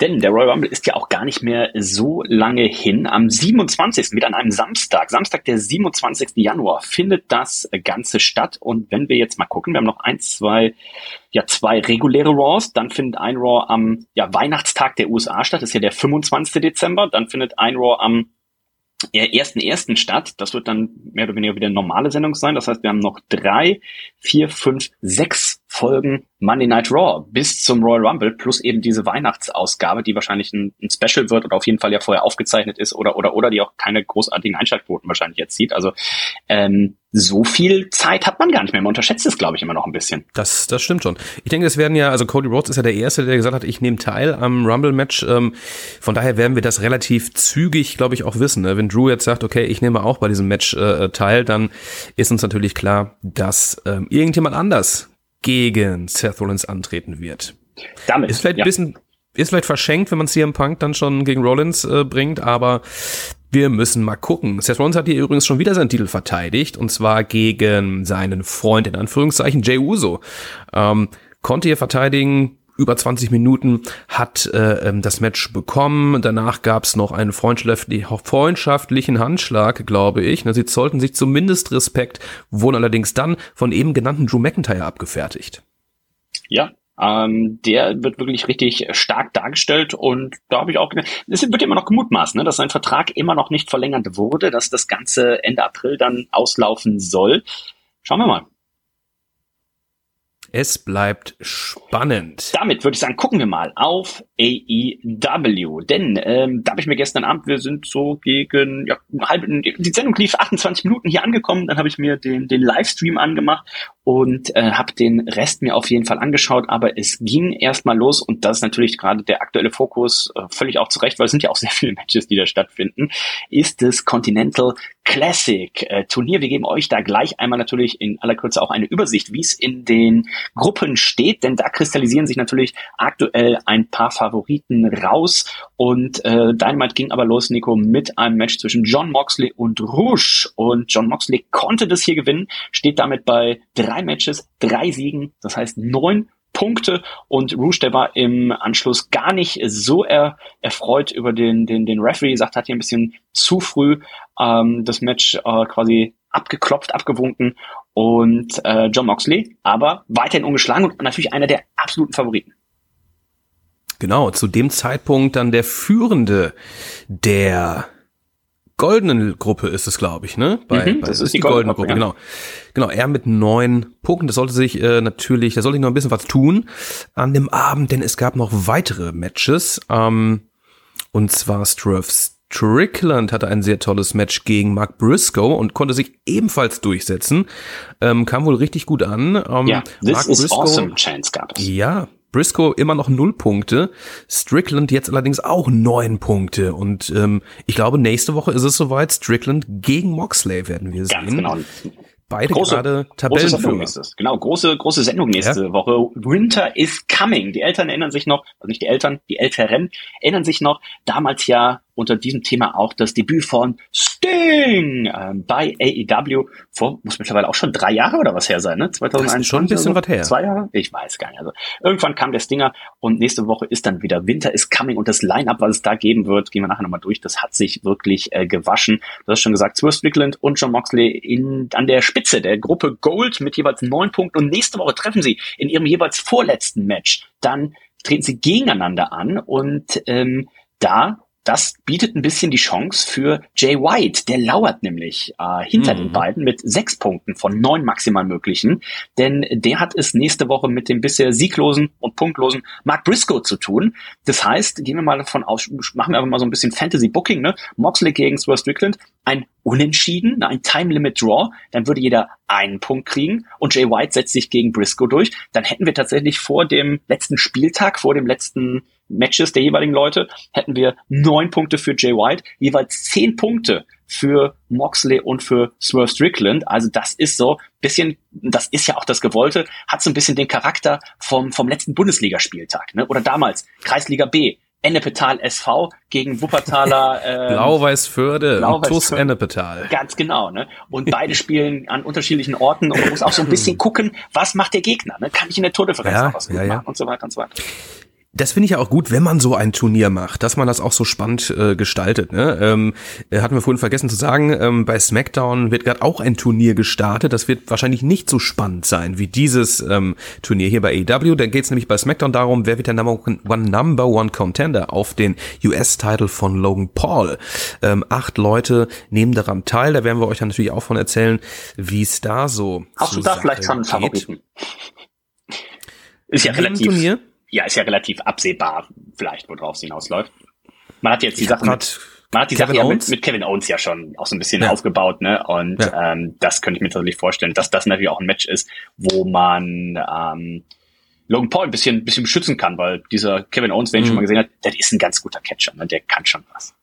Denn der Royal Rumble ist ja auch gar nicht mehr so lange hin. Am 27. wieder an einem Samstag, Samstag der 27. Januar, findet das Ganze statt. Und wenn wir jetzt mal gucken, wir haben noch eins, zwei, ja, zwei reguläre Raws. Dann findet ein Raw am ja, Weihnachtstag der USA statt. Das ist ja der 25. Dezember. Dann findet ein Raw am ersten ersten statt. Das wird dann mehr oder weniger wieder eine normale Sendung sein. Das heißt, wir haben noch drei, vier, fünf, sechs Folgen Monday Night Raw bis zum Royal Rumble plus eben diese Weihnachtsausgabe, die wahrscheinlich ein, ein, Special wird oder auf jeden Fall ja vorher aufgezeichnet ist oder oder oder die auch keine großartigen Einschaltquoten wahrscheinlich jetzt. Also ähm, so viel Zeit hat man gar nicht mehr. Man unterschätzt es, glaube ich, immer noch ein bisschen. Das, das stimmt schon. Ich denke, es werden ja, also Cody Rhodes ist ja der Erste, der gesagt hat, ich nehme teil am Rumble-Match. Ähm, von daher werden wir das relativ zügig, glaube ich, auch wissen. Ne? Wenn Drew jetzt sagt, okay, ich nehme auch bei diesem Match äh, teil, dann ist uns natürlich klar, dass ähm, irgendjemand anders gegen Seth Rollins antreten wird. Damit, ist vielleicht ja. ein bisschen, ist vielleicht verschenkt, wenn man CM Punk dann schon gegen Rollins äh, bringt, aber wir müssen mal gucken. Seth Rollins hat hier übrigens schon wieder seinen Titel verteidigt und zwar gegen seinen Freund in Anführungszeichen Jay Uso. Ähm, konnte hier verteidigen, über 20 Minuten hat äh, ähm, das Match bekommen. Danach gab es noch einen freundschaftlichen Handschlag, glaube ich. Sie zollten sich zumindest Respekt, wurden allerdings dann von eben genannten Drew McIntyre abgefertigt. Ja, ähm, der wird wirklich richtig stark dargestellt und da habe ich auch, es wird immer noch gemutmaßt, ne, dass sein Vertrag immer noch nicht verlängert wurde, dass das Ganze Ende April dann auslaufen soll. Schauen wir mal. Es bleibt spannend. Damit würde ich sagen, gucken wir mal auf AEW. Denn ähm, da habe ich mir gestern Abend, wir sind so gegen ja, halb, die Sendung lief 28 Minuten hier angekommen, dann habe ich mir den, den Livestream angemacht und äh, habe den Rest mir auf jeden Fall angeschaut, aber es ging erstmal los und das ist natürlich gerade der aktuelle Fokus, äh, völlig auch zurecht, weil es sind ja auch sehr viele Matches, die da stattfinden, ist das Continental Classic äh, Turnier. Wir geben euch da gleich einmal natürlich in aller Kürze auch eine Übersicht, wie es in den Gruppen steht, denn da kristallisieren sich natürlich aktuell ein paar Favoriten raus und äh, Dynamite ging aber los, Nico, mit einem Match zwischen John Moxley und Rouge und John Moxley konnte das hier gewinnen, steht damit bei Matches, drei Siegen, das heißt neun Punkte und Rouge, der war im Anschluss gar nicht so er, erfreut über den, den, den Referee, sagt, hat hier ein bisschen zu früh ähm, das Match äh, quasi abgeklopft, abgewunken und äh, John Moxley, aber weiterhin ungeschlagen und natürlich einer der absoluten Favoriten. Genau, zu dem Zeitpunkt dann der Führende der goldenen Gruppe ist es, glaube ich, ne? Bei, mhm, bei, das ist die, die goldene, Gruppe, ja. genau. Genau, er mit neun Punkten. Das sollte sich äh, natürlich, da sollte ich noch ein bisschen was tun an dem Abend, denn es gab noch weitere Matches. Ähm, und zwar Struff Strickland hatte ein sehr tolles Match gegen Mark Briscoe und konnte sich ebenfalls durchsetzen. Ähm, kam wohl richtig gut an. Ähm, ja, this Mark is Briscoe, awesome Chance gab es. Ja, Briscoe immer noch null Punkte, Strickland jetzt allerdings auch neun Punkte. Und ähm, ich glaube, nächste Woche ist es soweit. Strickland gegen Moxley werden wir sehen. Ganz genau. beide große, gerade Tabellenführer. ist es. Genau, große, große Sendung nächste Woche. Winter is coming. Die Eltern erinnern sich noch, also nicht die Eltern, die Älteren erinnern sich noch, damals ja unter diesem Thema auch das Debüt von Sting ähm, bei AEW vor, muss mittlerweile auch schon drei Jahre oder was her sein, ne? 2021. Das ist schon ein bisschen oder was her. Zwei Jahre? Ich weiß gar nicht. Also irgendwann kam der Stinger und nächste Woche ist dann wieder Winter is coming und das Line-Up, was es da geben wird, gehen wir nachher nochmal durch, das hat sich wirklich äh, gewaschen. Du hast schon gesagt, Swerve Strickland und John Moxley in, an der Spitze der Gruppe Gold mit jeweils neun Punkten und nächste Woche treffen sie in ihrem jeweils vorletzten Match. Dann treten sie gegeneinander an und ähm, da das bietet ein bisschen die Chance für Jay White. Der lauert nämlich äh, hinter Mhm. den beiden mit sechs Punkten von neun maximal möglichen. Denn der hat es nächste Woche mit dem bisher sieglosen und punktlosen Mark Briscoe zu tun. Das heißt, gehen wir mal davon aus, machen wir einfach mal so ein bisschen Fantasy Booking, ne? Moxley gegen Swerve Strickland, ein Unentschieden, ne, ein Time Limit Draw, dann würde jeder einen Punkt kriegen und Jay White setzt sich gegen Briscoe durch. Dann hätten wir tatsächlich vor dem letzten Spieltag, vor dem letzten Matches der jeweiligen Leute, hätten wir neun Punkte für Jay White, jeweils zehn Punkte für Moxley und für Swerve Strickland. Also das ist so bisschen, das ist ja auch das Gewollte, hat so ein bisschen den Charakter vom, vom letzten Bundesligaspieltag, ne? Oder damals Kreisliga B. Ennepetal SV gegen Wuppertaler ähm, Blau-Weiß-Förde und Blau-Weiß-Förde. TuS Ennepetal. Ganz genau, ne? Und beide spielen an unterschiedlichen Orten und man muss auch so ein bisschen gucken, was macht der Gegner, ne? Kann ich in der Tordifferenz Ja, noch was ja, ja. machen und so weiter und so weiter. Das finde ich ja auch gut, wenn man so ein Turnier macht, dass man das auch so spannend äh, gestaltet. Ne? Ähm, äh, hatten wir vorhin vergessen zu sagen, ähm, bei SmackDown wird gerade auch ein Turnier gestartet. Das wird wahrscheinlich nicht so spannend sein wie dieses ähm, Turnier hier bei AEW. Da geht es nämlich bei SmackDown darum, wer wird der Number One, Number One Contender auf den US-Title von Logan Paul. Ähm, acht Leute nehmen daran teil. Da werden wir euch dann natürlich auch von erzählen, wie es da so Hast du da vielleicht schon einen. Favoriten? Ist ja relativ, Turnier? Ja, ist ja relativ absehbar, vielleicht, worauf es hinausläuft. Man hat jetzt die Ich hab Sache mit, man hat die Kevin Sache ja mit, Owens? mit Kevin Owens ja schon auch so ein bisschen Ja. aufgebaut, ne? Und Ja. ähm, das könnte ich mir tatsächlich vorstellen, dass das natürlich auch ein Match ist, wo man ähm, Logan Paul ein bisschen, bisschen beschützen kann, weil dieser Kevin Owens, wenn ich Mhm. schon mal gesehen hat, der ist ein ganz guter Catcher, ne? Der kann schon was.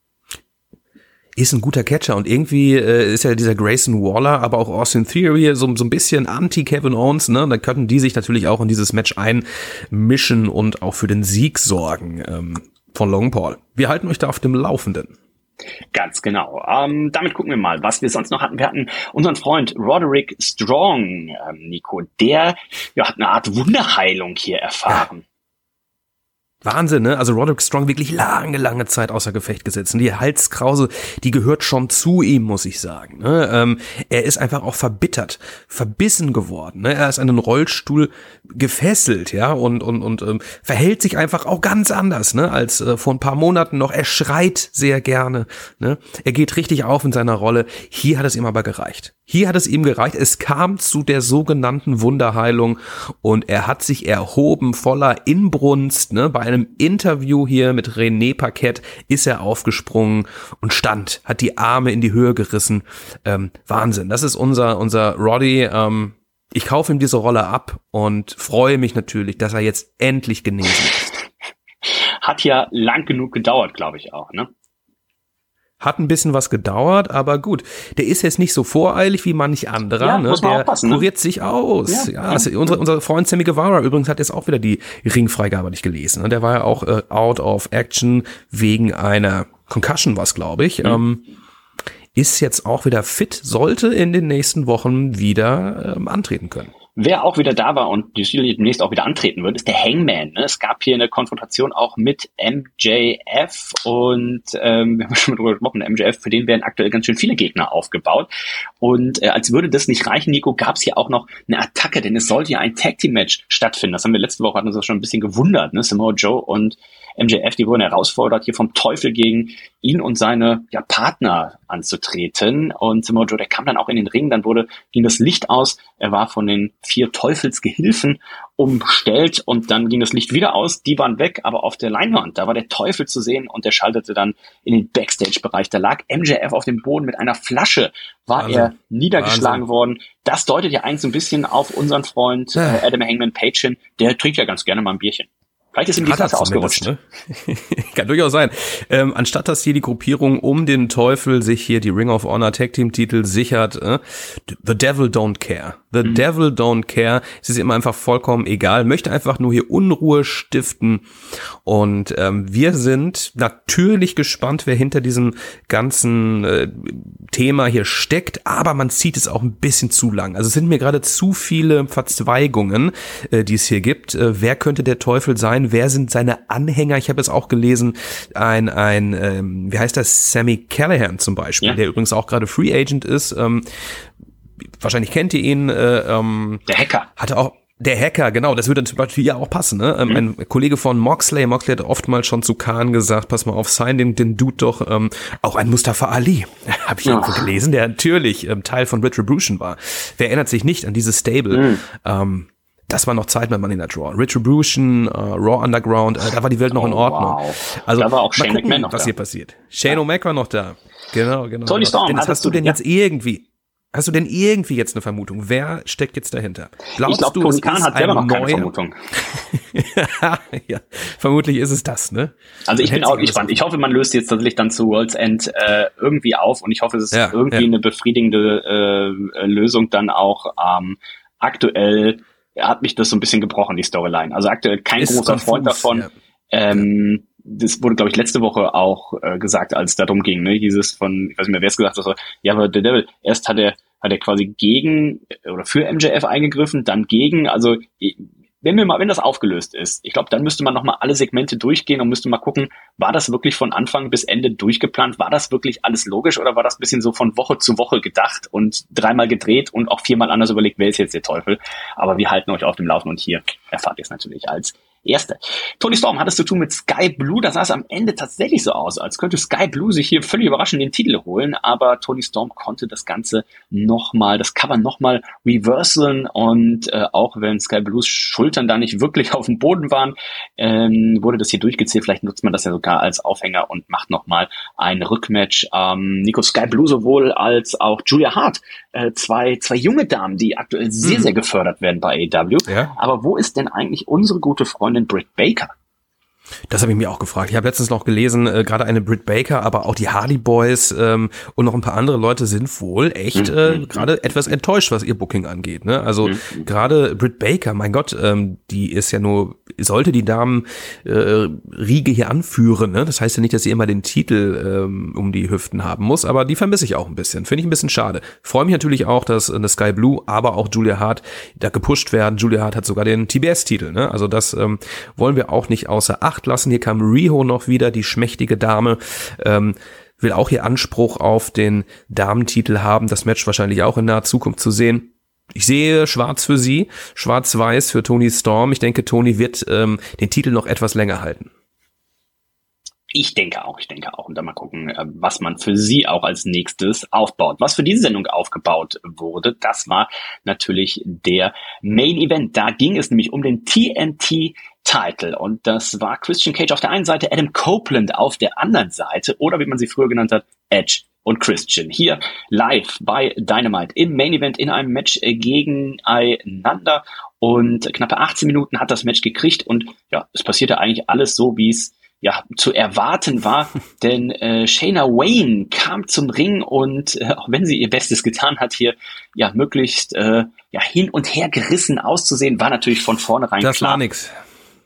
Ist ein guter Catcher und irgendwie äh, ist ja dieser Grayson Waller, aber auch Austin Theory so, so ein bisschen anti-Kevin Owens, ne? Da könnten die sich natürlich auch in dieses Match einmischen und auch für den Sieg sorgen ähm, von Logan Paul. Wir halten euch da auf dem Laufenden. Ganz genau. Ähm, damit gucken wir mal, was wir sonst noch hatten. Wir hatten unseren Freund Roderick Strong, ähm, Nico, der ja, hat eine Art Wunderheilung hier erfahren. Wahnsinn, ne? Also Roderick Strong wirklich lange, lange Zeit außer Gefecht gesetzt. Und die Halskrause, die gehört schon zu ihm, muss ich sagen. Ne? Ähm, er ist einfach auch verbittert, verbissen geworden. Ne? Er ist an den Rollstuhl gefesselt, ja, und, und, und ähm, verhält sich einfach auch ganz anders, ne, als äh, vor ein paar Monaten noch. Er schreit sehr gerne. Ne? Er geht richtig auf in seiner Rolle. Hier hat es ihm aber gereicht. Hier hat es ihm gereicht. Es kam zu der sogenannten Wunderheilung und er hat sich erhoben voller Inbrunst. Ne? Bei einem Interview hier mit René Paquette ist er aufgesprungen und stand, hat die Arme in die Höhe gerissen. Ähm, Wahnsinn. Das ist unser, unser Roddy. Ähm, ich kaufe ihm diese Rolle ab und freue mich natürlich, dass er jetzt endlich genesen ist. Hat ja lang genug gedauert, glaube ich auch, ne? Hat ein bisschen was gedauert, aber gut. Der ist jetzt nicht so voreilig wie manch anderer. Ja, ne? muss man Der aufpassen, ne? kuriert sich aus. Ja, Ja, ja. Also unser, unser Freund Sammy Guevara übrigens hat jetzt auch wieder die Ringfreigabe nicht gelesen. Ne? Der war ja auch äh, out of action wegen einer Concussion, was glaube ich. Mhm. Ähm, ist jetzt auch wieder fit, sollte in den nächsten Wochen wieder ähm, antreten können. Wer auch wieder da war und demnächst auch wieder antreten wird, ist der Hangman. Ne? Es gab hier eine Konfrontation auch mit MJF und ähm, wir haben schon mal drüber gesprochen, MJF, für den werden aktuell ganz schön viele Gegner aufgebaut. Und äh, als würde das nicht reichen, Nico, gab es hier auch noch eine Attacke, denn es sollte ja ein Tag Team Match stattfinden. Das haben wir letzte Woche, hatten uns das schon ein bisschen gewundert. Ne? Samoa Joe und MJF, die wurden herausfordert, hier vom Teufel gegen ihn und seine ja, Partner anzutreten. Und Samoa Joe, der kam dann auch in den Ring, dann wurde, ging das Licht aus. Er war von den vier Teufelsgehilfen umstellt und dann ging das Licht wieder aus. Die waren weg, aber auf der Leinwand, da war der Teufel zu sehen und der schaltete dann in den Backstage-Bereich. Da lag MJF auf dem Boden mit einer Flasche, war Wahnsinn. er niedergeschlagen Wahnsinn. worden. Das deutet ja so ein bisschen auf unseren Freund äh. Adam Hangman Page hin. Der trinkt ja ganz gerne mal ein Bierchen. Vielleicht ist ihm die Klasse ausgerutscht. Ne? Kann durchaus sein. Ähm, anstatt dass hier die Gruppierung um den Teufel sich hier die Ring of Honor Tag Team Titel sichert, äh, The Devil Don't Care. The mhm. Devil Don't Care. Es ist immer einfach vollkommen egal. Möchte einfach nur hier Unruhe stiften. Und ähm, wir sind natürlich gespannt, wer hinter diesem ganzen äh, Thema hier steckt. Aber man zieht es auch ein bisschen zu lang. Also es sind mir gerade zu viele Verzweigungen, äh, die es hier gibt. Äh, wer könnte der Teufel sein? Sein? Wer sind seine Anhänger? Ich habe es auch gelesen, ein, ein ähm, wie heißt das, Sammy Callahan zum Beispiel, ja. der übrigens auch gerade Free Agent ist. Ähm, wahrscheinlich kennt ihr ihn. Äh, ähm, der Hacker. Hatte auch der Hacker, genau, das würde zum Beispiel ja auch passen. Ne? Ähm, mhm. Ein Kollege von Moxley, Moxley hat oftmals schon zu Khan gesagt, pass mal auf, sign den, den Dude doch. Ähm, auch ein Mustafa Ali, habe ich ja. irgendwo gelesen, der natürlich ähm, Teil von Retribution war. Wer erinnert sich nicht an dieses Stable? Mhm. Ähm, das war noch Zeit mit Money Night Raw. Retribution, uh, Raw Underground, äh, da war die Welt noch in oh, Ordnung. Wow. Also da war auch Shane McMahon noch was da. hier passiert. Shane ja. O'Mac war noch da. Genau, genau. Tony Storm. Dennis, hast du denn ja. jetzt irgendwie, hast du denn irgendwie jetzt eine Vermutung? Wer steckt jetzt dahinter? Glaubst ich glaube, Tony Khan hat selber noch keine Vermutung. ja, vermutlich ist es das, ne? Also ich bin auch gespannt. Ich hoffe, man löst jetzt tatsächlich dann zu World's End äh, irgendwie auf und ich hoffe, es ist ja, irgendwie eine befriedigende äh, Lösung dann auch ähm, aktuell hat mich das so ein bisschen gebrochen, die Storyline. Also aktuell kein ist großer Freund davon. Ja. Ähm, das wurde, glaube ich, letzte Woche auch äh, gesagt, als es darum ging, ne, hieß es von, ich weiß nicht mehr, wer es gesagt hat, also, ja, aber der Devil, erst hat er, hat er quasi gegen äh, oder für MJF eingegriffen, dann gegen, also wenn wir mal, wenn das aufgelöst ist, ich glaube, dann müsste man nochmal alle Segmente durchgehen und müsste mal gucken, war das wirklich von Anfang bis Ende durchgeplant? War das wirklich alles logisch oder war das bisschen so von Woche zu Woche gedacht und dreimal gedreht und auch viermal anders überlegt, wer ist jetzt der Teufel? Aber wir halten euch auf dem Laufen und hier erfahrt ihr es natürlich als Erste. Tony Storm hat es zu tun mit Sky Blue. Da sah es am Ende tatsächlich so aus, als könnte Sky Blue sich hier völlig überraschend den Titel holen. Aber Tony Storm konnte das Ganze nochmal, das Cover nochmal reversalen. Und äh, auch wenn Sky Blues Schultern da nicht wirklich auf dem Boden waren, ähm, wurde das hier durchgezählt. Vielleicht nutzt man das ja sogar als Aufhänger und macht nochmal ein Rückmatch. Ähm, Nico Sky Blue sowohl als auch Julia Hart. Äh, zwei, zwei junge Damen, die aktuell sehr, mhm. sehr gefördert werden bei AEW. Ja. Aber wo ist denn eigentlich unsere gute Freundin? Freundin Britt Baker. Das habe ich mir auch gefragt. Ich habe letztens noch gelesen, äh, gerade eine Britt Baker, aber auch die Hardy Boys ähm, und noch ein paar andere Leute sind wohl echt äh, mhm. gerade etwas enttäuscht, was ihr Booking angeht. Ne? Also mhm. gerade Britt Baker, mein Gott, ähm, die ist ja nur, sollte die Damen äh, Riege hier anführen. Ne? Das heißt ja nicht, dass sie immer den Titel ähm, um die Hüften haben muss, aber die vermisse ich auch ein bisschen. Finde ich ein bisschen schade. Freue mich natürlich auch, dass äh, Sky Blue, aber auch Julia Hart da gepusht werden. Julia Hart hat sogar den TBS-Titel. Ne? Also das ähm, wollen wir auch nicht außer Acht lassen. Hier kam Riho noch wieder, die schmächtige Dame. Ähm, will auch hier Anspruch auf den Damentitel haben. Das Match wahrscheinlich auch in naher Zukunft zu sehen. Ich sehe schwarz für sie, schwarz-weiß für Tony Storm. Ich denke, Tony wird ähm, den Titel noch etwas länger halten. Ich denke auch, ich denke auch. Und dann mal gucken, äh, was man für sie auch als nächstes aufbaut. Was für diese Sendung aufgebaut wurde, das war natürlich der Main Event. Da ging es nämlich um den TNT Title. Und das war Christian Cage auf der einen Seite, Adam Copeland auf der anderen Seite oder wie man sie früher genannt hat, Edge und Christian. Hier live bei Dynamite im Main Event in einem Match gegeneinander. Und knappe 18 Minuten hat das Match gekriegt und ja, es passierte eigentlich alles so, wie es ja, zu erwarten war, denn äh, Shayna Wayne kam zum Ring und äh, auch wenn sie ihr Bestes getan hat, hier ja möglichst äh, ja hin und her gerissen auszusehen, war natürlich von vornherein das klar. Das war nix.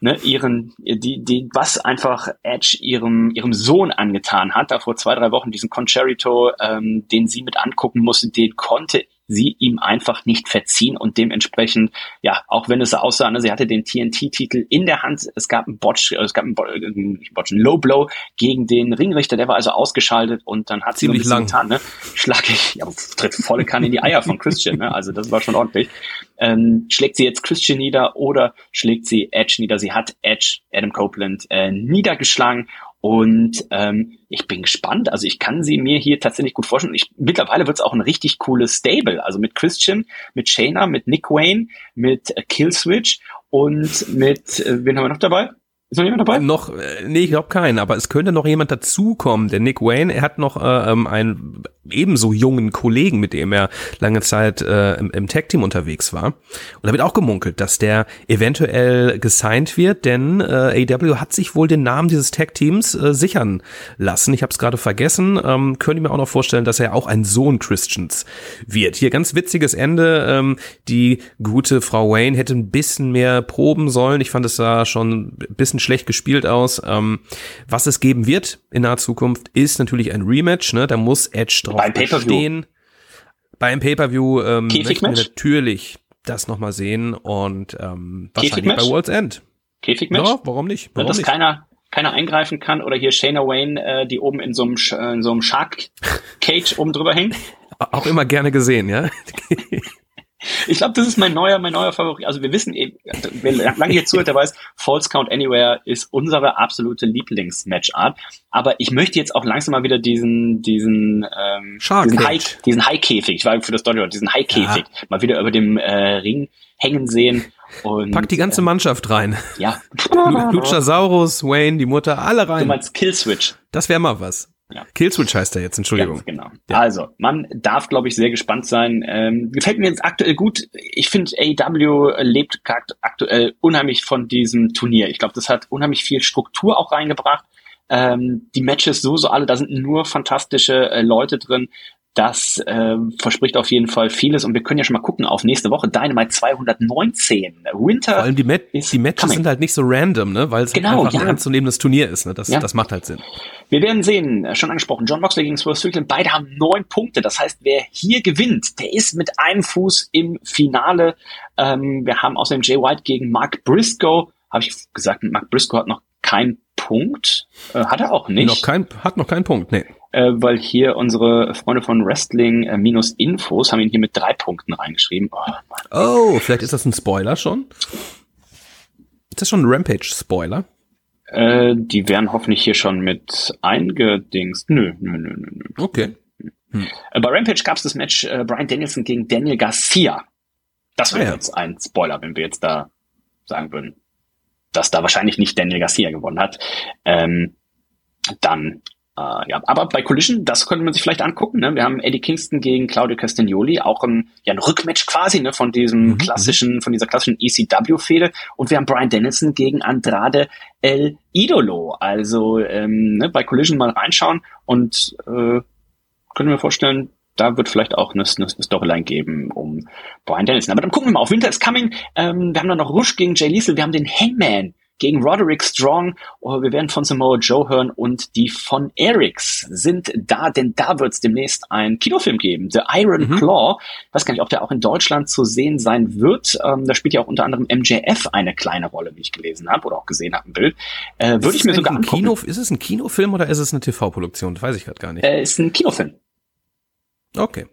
Ne, ihren, die, die, was einfach Edge ihrem, ihrem Sohn angetan hat, da vor zwei, drei Wochen diesen Concerto, ähm, den sie mit angucken musste, den konnte sie ihm einfach nicht verziehen und dementsprechend, ja, auch wenn es so aussah, ne, sie hatte den TNT-Titel in der Hand, es gab einen Botch, äh, es gab einen, Botch, einen Low Blow gegen den Ringrichter, der war also ausgeschaltet und dann hat Ziemlich sie lang. getan, ne, schlag ich, ja, tritt volle Kanne in die Eier von Christian, ne, also das war schon ordentlich. Ähm, schlägt sie jetzt Christian nieder oder schlägt sie Edge nieder? Sie hat Edge, Adam Copeland, äh, niedergeschlagen und ähm, ich bin gespannt. Also ich kann sie mir hier tatsächlich gut vorstellen. Ich, mittlerweile wird es auch ein richtig cooles Stable. Also mit Christian, mit Shayna, mit Nick Wayne, mit äh, Killswitch und mit, äh, wen haben wir noch dabei? Ist noch jemand dabei? Noch, äh, nee, ich glaube keinen, aber es könnte noch jemand dazukommen. Der Nick Wayne, er hat noch äh, ähm, einen ebenso jungen Kollegen, mit dem er lange Zeit äh, im, im Tag-Team unterwegs war. Und da wird auch gemunkelt, dass der eventuell gesigned wird, denn äh, AW hat sich wohl den Namen dieses Tag-Teams äh, sichern lassen. Ich habe es gerade vergessen. Ähm, könnte mir auch noch vorstellen, dass er auch ein Sohn Christians wird. Hier ganz witziges Ende. Ähm, die gute Frau Wayne hätte ein bisschen mehr proben sollen. Ich fand es da schon ein bisschen schlecht gespielt aus. Ähm, was es geben wird in naher Zukunft, ist natürlich ein Rematch. Ne? Da muss Edge drauf Beim bestehen. Beim Pay-Per-View ähm, möchten wir natürlich das nochmal sehen und ähm, wahrscheinlich bei World's End. Käfigmatch? Ja, warum nicht? Warum dass nicht? keiner, keiner eingreifen kann oder hier Shayna Wayne, äh, die oben in so einem, in so einem Shark Cage oben drüber hängt. Auch immer gerne gesehen, ja. Ich glaube, das ist mein neuer, mein neuer Favorit. Also wir wissen eben, wer lange hier zuhört, der weiß, False Count Anywhere ist unsere absolute Lieblingsmatchart. Aber ich möchte jetzt auch langsam mal wieder diesen, diesen, ähm, Shark diesen. High, diesen High-Käfig, ich war für das deutsche diesen High-Käfig mal wieder über dem äh, Ring hängen sehen. Und, Pack die ganze äh, Mannschaft rein. Ja. Lu- Luchasaurus, Wayne, die Mutter, alle Du rein. meinst Killswitch. Das wäre mal was. Ja. Killswitch heißt er jetzt, Entschuldigung. Ganz genau. Also, man darf, glaube ich, sehr gespannt sein. Ähm, gefällt mir jetzt aktuell gut. Ich finde, AEW lebt akt- aktuell unheimlich von diesem Turnier. Ich glaube, das hat unheimlich viel Struktur auch reingebracht. Ähm, die Matches so, so alle, da sind nur fantastische äh, Leute drin. Das ähm, verspricht auf jeden Fall vieles. Und wir können ja schon mal gucken auf nächste Woche. Dynamite 219. Winter. Vor allem die, Mat die Matches coming. sind halt nicht so random, ne? Weil es Genau, halt einfach ja. ein ernstzunehmendes Turnier ist. Ne? Das, Ja. das macht halt Sinn. Wir werden sehen, äh, schon angesprochen, John Moxley gegen Swerve Strickland, beide haben neun Punkte. Das heißt, wer hier gewinnt, der ist mit einem Fuß im Finale. Ähm, wir haben außerdem Jay White gegen Mark Briscoe. Habe ich gesagt, Mark Briscoe hat noch keinen Punkt. Äh, hat er auch nicht. Noch kein, hat noch keinen Punkt, nee. Äh, weil hier unsere Freunde von Wrestling äh, minus Infos haben ihn hier mit drei Punkten reingeschrieben. Oh. Oh, vielleicht ist das ein Spoiler schon. Ist das schon ein Rampage-Spoiler? äh, die werden hoffentlich hier schon mit eingedingst. Nö, nö, nö, nö, nö. Okay. Äh, Bei Rampage gab es das Match äh, Brian Danielson gegen Daniel Garcia. Das wäre Ah, ja. jetzt ein Spoiler, wenn wir jetzt da sagen würden, dass da wahrscheinlich nicht Daniel Garcia gewonnen hat. Ähm, dann, äh, ja, aber bei Collision, das könnte man sich vielleicht angucken. Ne? Wir haben Eddie Kingston gegen Claudio Castagnoli, auch ein, ja, ein Rückmatch quasi ne, von diesem Mhm, klassischen, von dieser klassischen ECW-Fehde. Und wir haben Brian Danielson gegen Andrade El Idolo. Also ähm, ne, bei Collision mal reinschauen und äh, können wir vorstellen, da wird vielleicht auch eine, eine, eine Storyline geben um Brian Dennison. Aber dann gucken wir mal auf Winter is Coming. Ähm, wir haben dann noch Rush gegen Jay Liesel. Wir haben den Hangman gegen Roderick Strong. Oh, wir werden von Samoa Joe hören und die von Erics sind da, denn da wird es demnächst einen Kinofilm geben. The Iron Mhm. Claw. Ich weiß gar nicht, ob der auch in Deutschland zu sehen sein wird. Ähm, da spielt ja auch unter anderem MJF eine kleine Rolle, wie ich gelesen habe oder auch gesehen habe im Bild. Äh, würde ich mir sogar angucken. Kino, ist es ein Kinofilm oder ist es eine TV-Produktion? Das weiß ich gerade gar nicht. Äh, ist ein Kinofilm. Okay.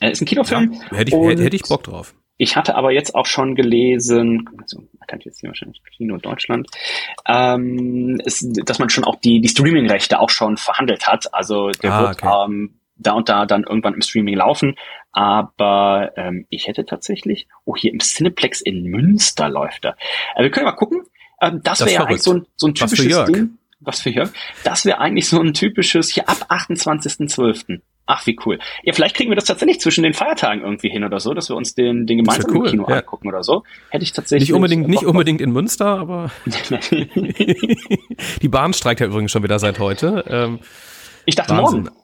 Äh, ist ein Kinofilm. Hätte ich, hätte ich Bock drauf. Ich hatte aber jetzt auch schon gelesen, also man kann jetzt hier wahrscheinlich Kino Deutschland, ähm, ist, dass man schon auch die, die Streaming-Rechte auch schon verhandelt hat. Also der Ah, wird okay. ähm, da und da dann irgendwann im Streaming laufen. Aber ähm, ich hätte tatsächlich, oh, hier im Cineplex in Münster läuft er. Äh, wir können mal gucken. Ähm, das Das wäre ja eigentlich so ein, so ein Was typisches Jörg. Ding. Was für Jörg? Das wäre eigentlich so ein typisches, hier ab 28.12. Ach, wie cool. Ja, vielleicht kriegen wir das tatsächlich zwischen den Feiertagen irgendwie hin oder so, dass wir uns den, den Das wär gemeinsam cool, Kino ja. angucken oder so. Hätte ich tatsächlich. Nicht unbedingt, nicht unbedingt in Münster, aber die Bahn streikt ja übrigens schon wieder seit heute. Ähm, ich dachte Wahnsinn. morgen.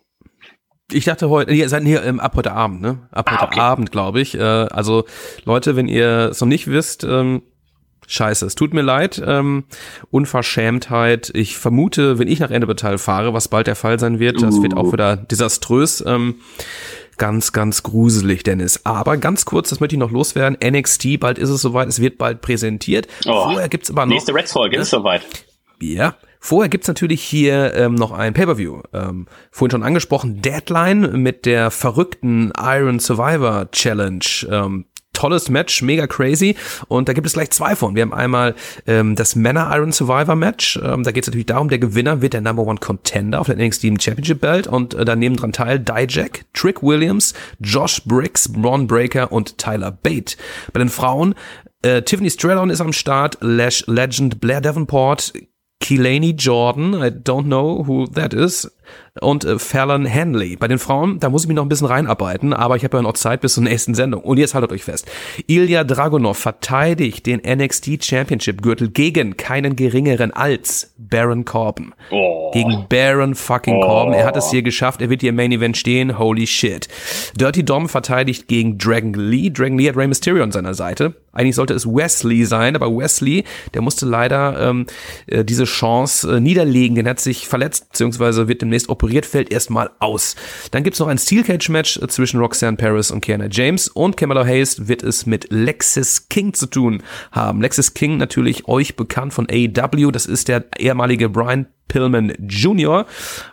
Ich dachte heute, nee, seit, nee, ähm, ab heute Abend, ne? Ab Ah, heute okay. Abend, glaube ich. Äh, also Leute, wenn ihr es noch nicht wisst, ähm, scheiße, es tut mir leid, ähm, Unverschämtheit. Ich vermute, wenn ich nach Endebetal fahre, was bald der Fall sein wird, das wird Uh. auch wieder desaströs. Ähm, ganz, ganz gruselig, Dennis. Aber ganz kurz, das möchte ich noch loswerden. NXT, bald ist es soweit, es wird bald präsentiert. Oh, Vorher gibt's aber noch Nächste Reds-Folge ist soweit. ja. Vorher gibt's natürlich hier ähm, noch ein Pay-Per-View. Ähm, vorhin schon angesprochen, Deadline mit der verrückten Iron Survivor Challenge. Ähm, tolles Match, mega crazy. Und da gibt es gleich zwei von. Wir haben einmal ähm, das Männer Iron Survivor Match. Ähm, da geht es natürlich darum, der Gewinner wird der Number One Contender auf der NXT Championship Belt. Und äh, daneben dran teil Dijak, Trick Williams, Josh Briggs, Braun Breaker und Tyler Bate. Bei den Frauen Äh, Tiffany Strellon ist am Start, Lash Legend Blair Davenport, Keelaney Jordan, I don't know who that is, und äh, Fallon Henley. Bei den Frauen, da muss ich mich noch ein bisschen reinarbeiten, aber ich habe ja noch Zeit bis zur nächsten Sendung. Und jetzt haltet euch fest. Ilya Dragunov verteidigt den NXT Championship Gürtel gegen keinen geringeren als Baron Corbin. Oh. Gegen Baron fucking Corbin. Er hat es hier geschafft. Er wird hier im Main Event stehen. Holy shit. Dirty Dom verteidigt gegen Dragon Lee. Dragon Lee hat Rey Mysterio an seiner Seite. Eigentlich sollte es Wesley sein, aber Wesley, der musste leider ähm, äh, diese Chance äh, niederlegen. Den hat sich verletzt, beziehungsweise wird demnächst operiert, fällt erstmal aus. Dann gibt's noch ein Steel Cage Match äh, zwischen Roxanne Paris und Kiana James und Kamala Hayes wird es mit Lexis King zu tun haben. Lexis King natürlich euch bekannt von AEW, das ist der ehemalige Brian Pillman Jr.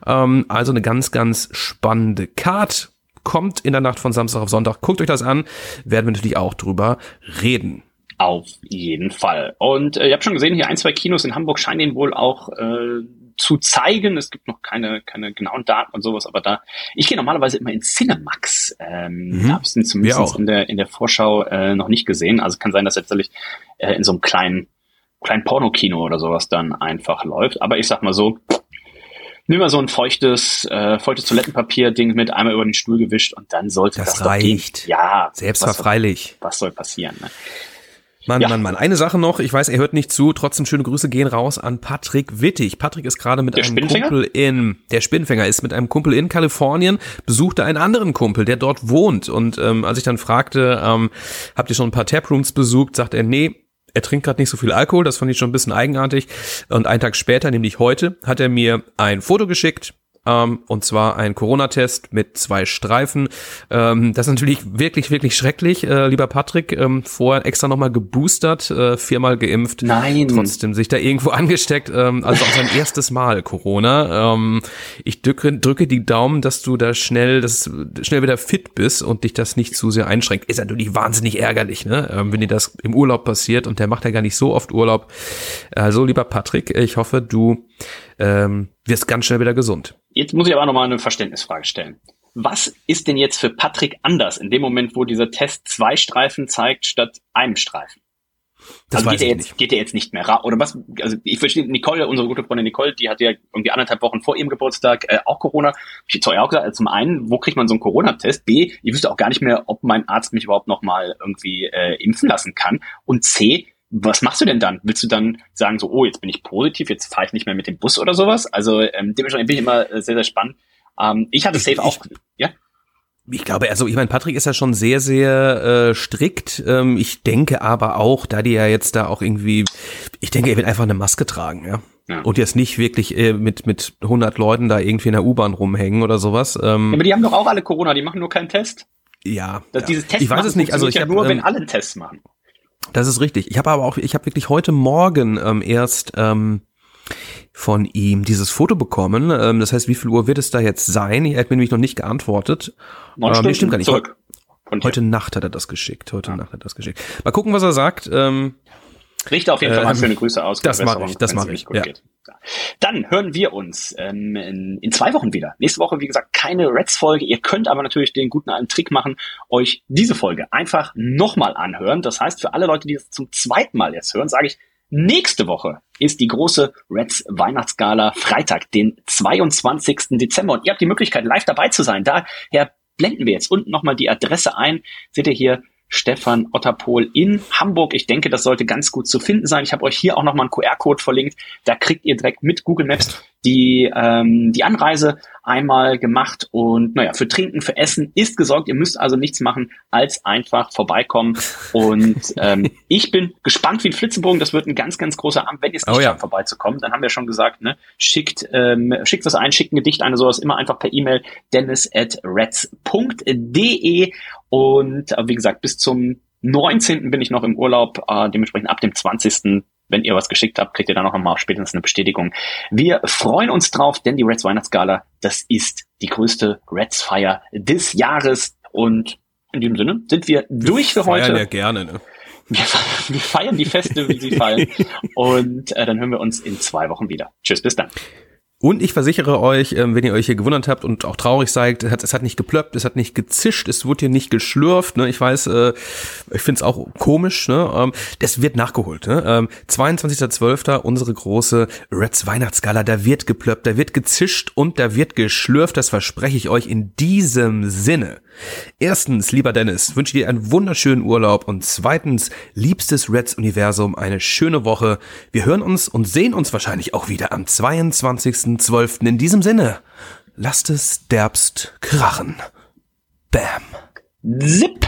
Ähm, also eine ganz, ganz spannende Card kommt in der Nacht von Samstag auf Sonntag. Guckt euch das an, werden wir natürlich auch drüber reden. Auf jeden Fall. Und äh, ihr habt schon gesehen, hier ein, zwei Kinos in Hamburg scheinen ihn wohl auch äh, zu zeigen. Es gibt noch keine, keine genauen Daten und sowas, aber da, ich gehe normalerweise immer in Cinemax. Ähm, Mhm. Da habe ich ihn zumindest in der, in der Vorschau äh, noch nicht gesehen. Also kann sein, dass jetzt tatsächlich äh, in so einem kleinen, kleinen Pornokino oder sowas dann einfach läuft. Aber ich sag mal so, nimm mal so ein feuchtes, äh, feuchtes Toilettenpapier-Ding mit, einmal über den Stuhl gewischt und dann sollte Das das, doch gehen. reicht. Ja, was, Selbstverfreilich. was soll passieren? Ne? Mann, Ja. Mann, Mann. Eine Sache noch, ich weiß, er hört nicht zu, trotzdem schöne Grüße gehen raus an Patrick Wittig. Patrick ist gerade mit Der einem? Kumpel in, der Spinnfänger ist mit einem Kumpel in Kalifornien, besuchte einen anderen Kumpel, der dort wohnt. Und ähm, als ich dann fragte, ähm, habt ihr schon ein paar Taprooms besucht, sagt er, nee, er trinkt gerade nicht so viel Alkohol, das fand ich schon ein bisschen eigenartig. Und einen Tag später, nämlich heute, hat er mir ein Foto geschickt, ähm, und zwar ein Corona-Test mit zwei Streifen. Ähm, das ist natürlich wirklich, wirklich schrecklich, äh, lieber Patrick. Ähm, vorher extra nochmal geboostert, äh, viermal geimpft. Nein. Trotzdem sich da irgendwo angesteckt. Ähm, also auch sein erstes Mal Corona. Ähm, ich drücke, drücke die Daumen, dass du da schnell, dass, schnell wieder fit bist und dich das nicht zu sehr einschränkt. Ist natürlich wahnsinnig ärgerlich, ne? Ähm, wenn dir das im Urlaub passiert und der macht ja gar nicht so oft Urlaub. Also, lieber Patrick, ich hoffe, du ähm, wirst ganz schnell wieder gesund. Jetzt muss ich aber nochmal eine Verständnisfrage stellen. Was ist denn jetzt für Patrick anders in dem Moment, wo dieser Test zwei Streifen zeigt statt einem Streifen? Das also weiß geht er ich jetzt, nicht. geht er jetzt nicht mehr ra Oder was? Also ich verstehe, Nicole, unsere gute Freundin Nicole, die hatte ja irgendwie anderthalb Wochen vor ihrem Geburtstag äh, auch Corona. Ich habe auch gesagt, also zum einen, wo kriegt man so einen Corona-Test? B, ich wüsste auch gar nicht mehr, ob mein Arzt mich überhaupt noch mal irgendwie äh, impfen lassen kann. Und C, was machst du denn dann? Willst du dann sagen, so, oh, jetzt bin ich positiv, jetzt fahre ich nicht mehr mit dem Bus oder sowas? Also ähm, dementsprechend bin ich immer äh, sehr, sehr spannend. Ähm, ich hatte Ich- safe ich- auch. Ja? Ich glaube, also ich meine, Patrick ist ja schon sehr, sehr äh, strikt. Ähm, ich denke aber auch, da die ja jetzt da auch irgendwie, ich denke, er wird einfach eine Maske tragen, ja. Ja. Und jetzt nicht wirklich äh, mit mit 100 Leuten da irgendwie in der U-Bahn rumhängen oder sowas. ja. Ähm, Aber die haben doch auch alle Corona, die machen nur keinen Test. ja, Das, ja. Dieses Test ich weiß es nicht. Also ich ja hab, nur, wenn ähm, alle einen Test machen. Das ist richtig. Ich habe aber auch, ich habe wirklich heute Morgen ähm, erst ähm, von ihm dieses Foto bekommen. Ähm, das heißt, wie viel Uhr wird es da jetzt sein? Er hat mir nämlich noch nicht geantwortet. Neun Ähm, nee, stimmt gar nicht. zurück. Von Heute Nacht hat er das geschickt. Heute Nacht hat er das geschickt. Mal gucken, was er sagt. Ähm, Richte auf jeden Fall Ähm, mal schöne Grüße aus. das mach Verbesserung, ich, das wenn's mach ihm ich, ja. geht. Ja. Dann hören wir uns ähm, in, in zwei Wochen wieder. Nächste Woche, wie gesagt, keine Reds-Folge. Ihr könnt aber natürlich den guten alten Trick machen, euch diese Folge einfach nochmal anhören. Das heißt, für alle Leute, die das zum zweiten Mal jetzt hören, sage ich, nächste Woche ist die große Reds Weihnachtsgala Freitag, den 22. Dezember. Und ihr habt die Möglichkeit, live dabei zu sein. Daher blenden wir jetzt unten nochmal die Adresse ein. Seht ihr hier Stefan Otterpohl in Hamburg. Ich denke, das sollte ganz gut zu finden sein. Ich habe euch hier auch nochmal einen QR-Code verlinkt. Da kriegt ihr direkt mit Google Maps die, ähm, die Anreise einmal gemacht. Und naja, für Trinken, für Essen ist gesorgt. Ihr müsst also nichts machen, als einfach vorbeikommen. Und ähm, ich bin gespannt wie ein Flitzebogen. Das wird ein ganz, ganz großer Abend. Wenn ihr es nicht Oh ja. vorbeizukommen, dann haben wir schon gesagt, ne, schickt, ähm, schickt was ein, schickt ein Gedicht ein, oder sowas immer einfach per E-Mail dennis at reds.de und äh, wie gesagt, bis zum 19. bin ich noch im Urlaub, äh, dementsprechend ab dem 20. Wenn ihr was geschickt habt, kriegt ihr dann noch einmal spätestens eine Bestätigung. Wir freuen uns drauf, denn die Reds Weihnachtsgala, das ist die größte Reds-Feier des Jahres. Und in diesem Sinne sind wir durch für heute. ja gerne, ne? Wir, wir feiern die Feste, wie sie fallen. Und äh, dann hören wir uns in zwei Wochen wieder. Tschüss, bis dann. Und ich versichere euch, ähm, wenn ihr euch hier gewundert habt und auch traurig seid, es hat, nicht geplöppt, es hat nicht gezischt, es wurde hier nicht geschlürft. Ne? Ich weiß, äh, ich finde es auch komisch. Ne? Ähm, das wird nachgeholt. Ne? Ähm, 22.12. unsere große Reds Weihnachtsgala. Da wird geplöppt, da wird gezischt und da wird geschlürft. Das verspreche ich euch in diesem Sinne. Erstens, lieber Dennis, wünsche dir einen wunderschönen Urlaub und zweitens, liebstes Reds-Universum, eine schöne Woche. Wir hören uns und sehen uns wahrscheinlich auch wieder am 22.12. In diesem Sinne, lasst es derbst krachen. Bam. Zip!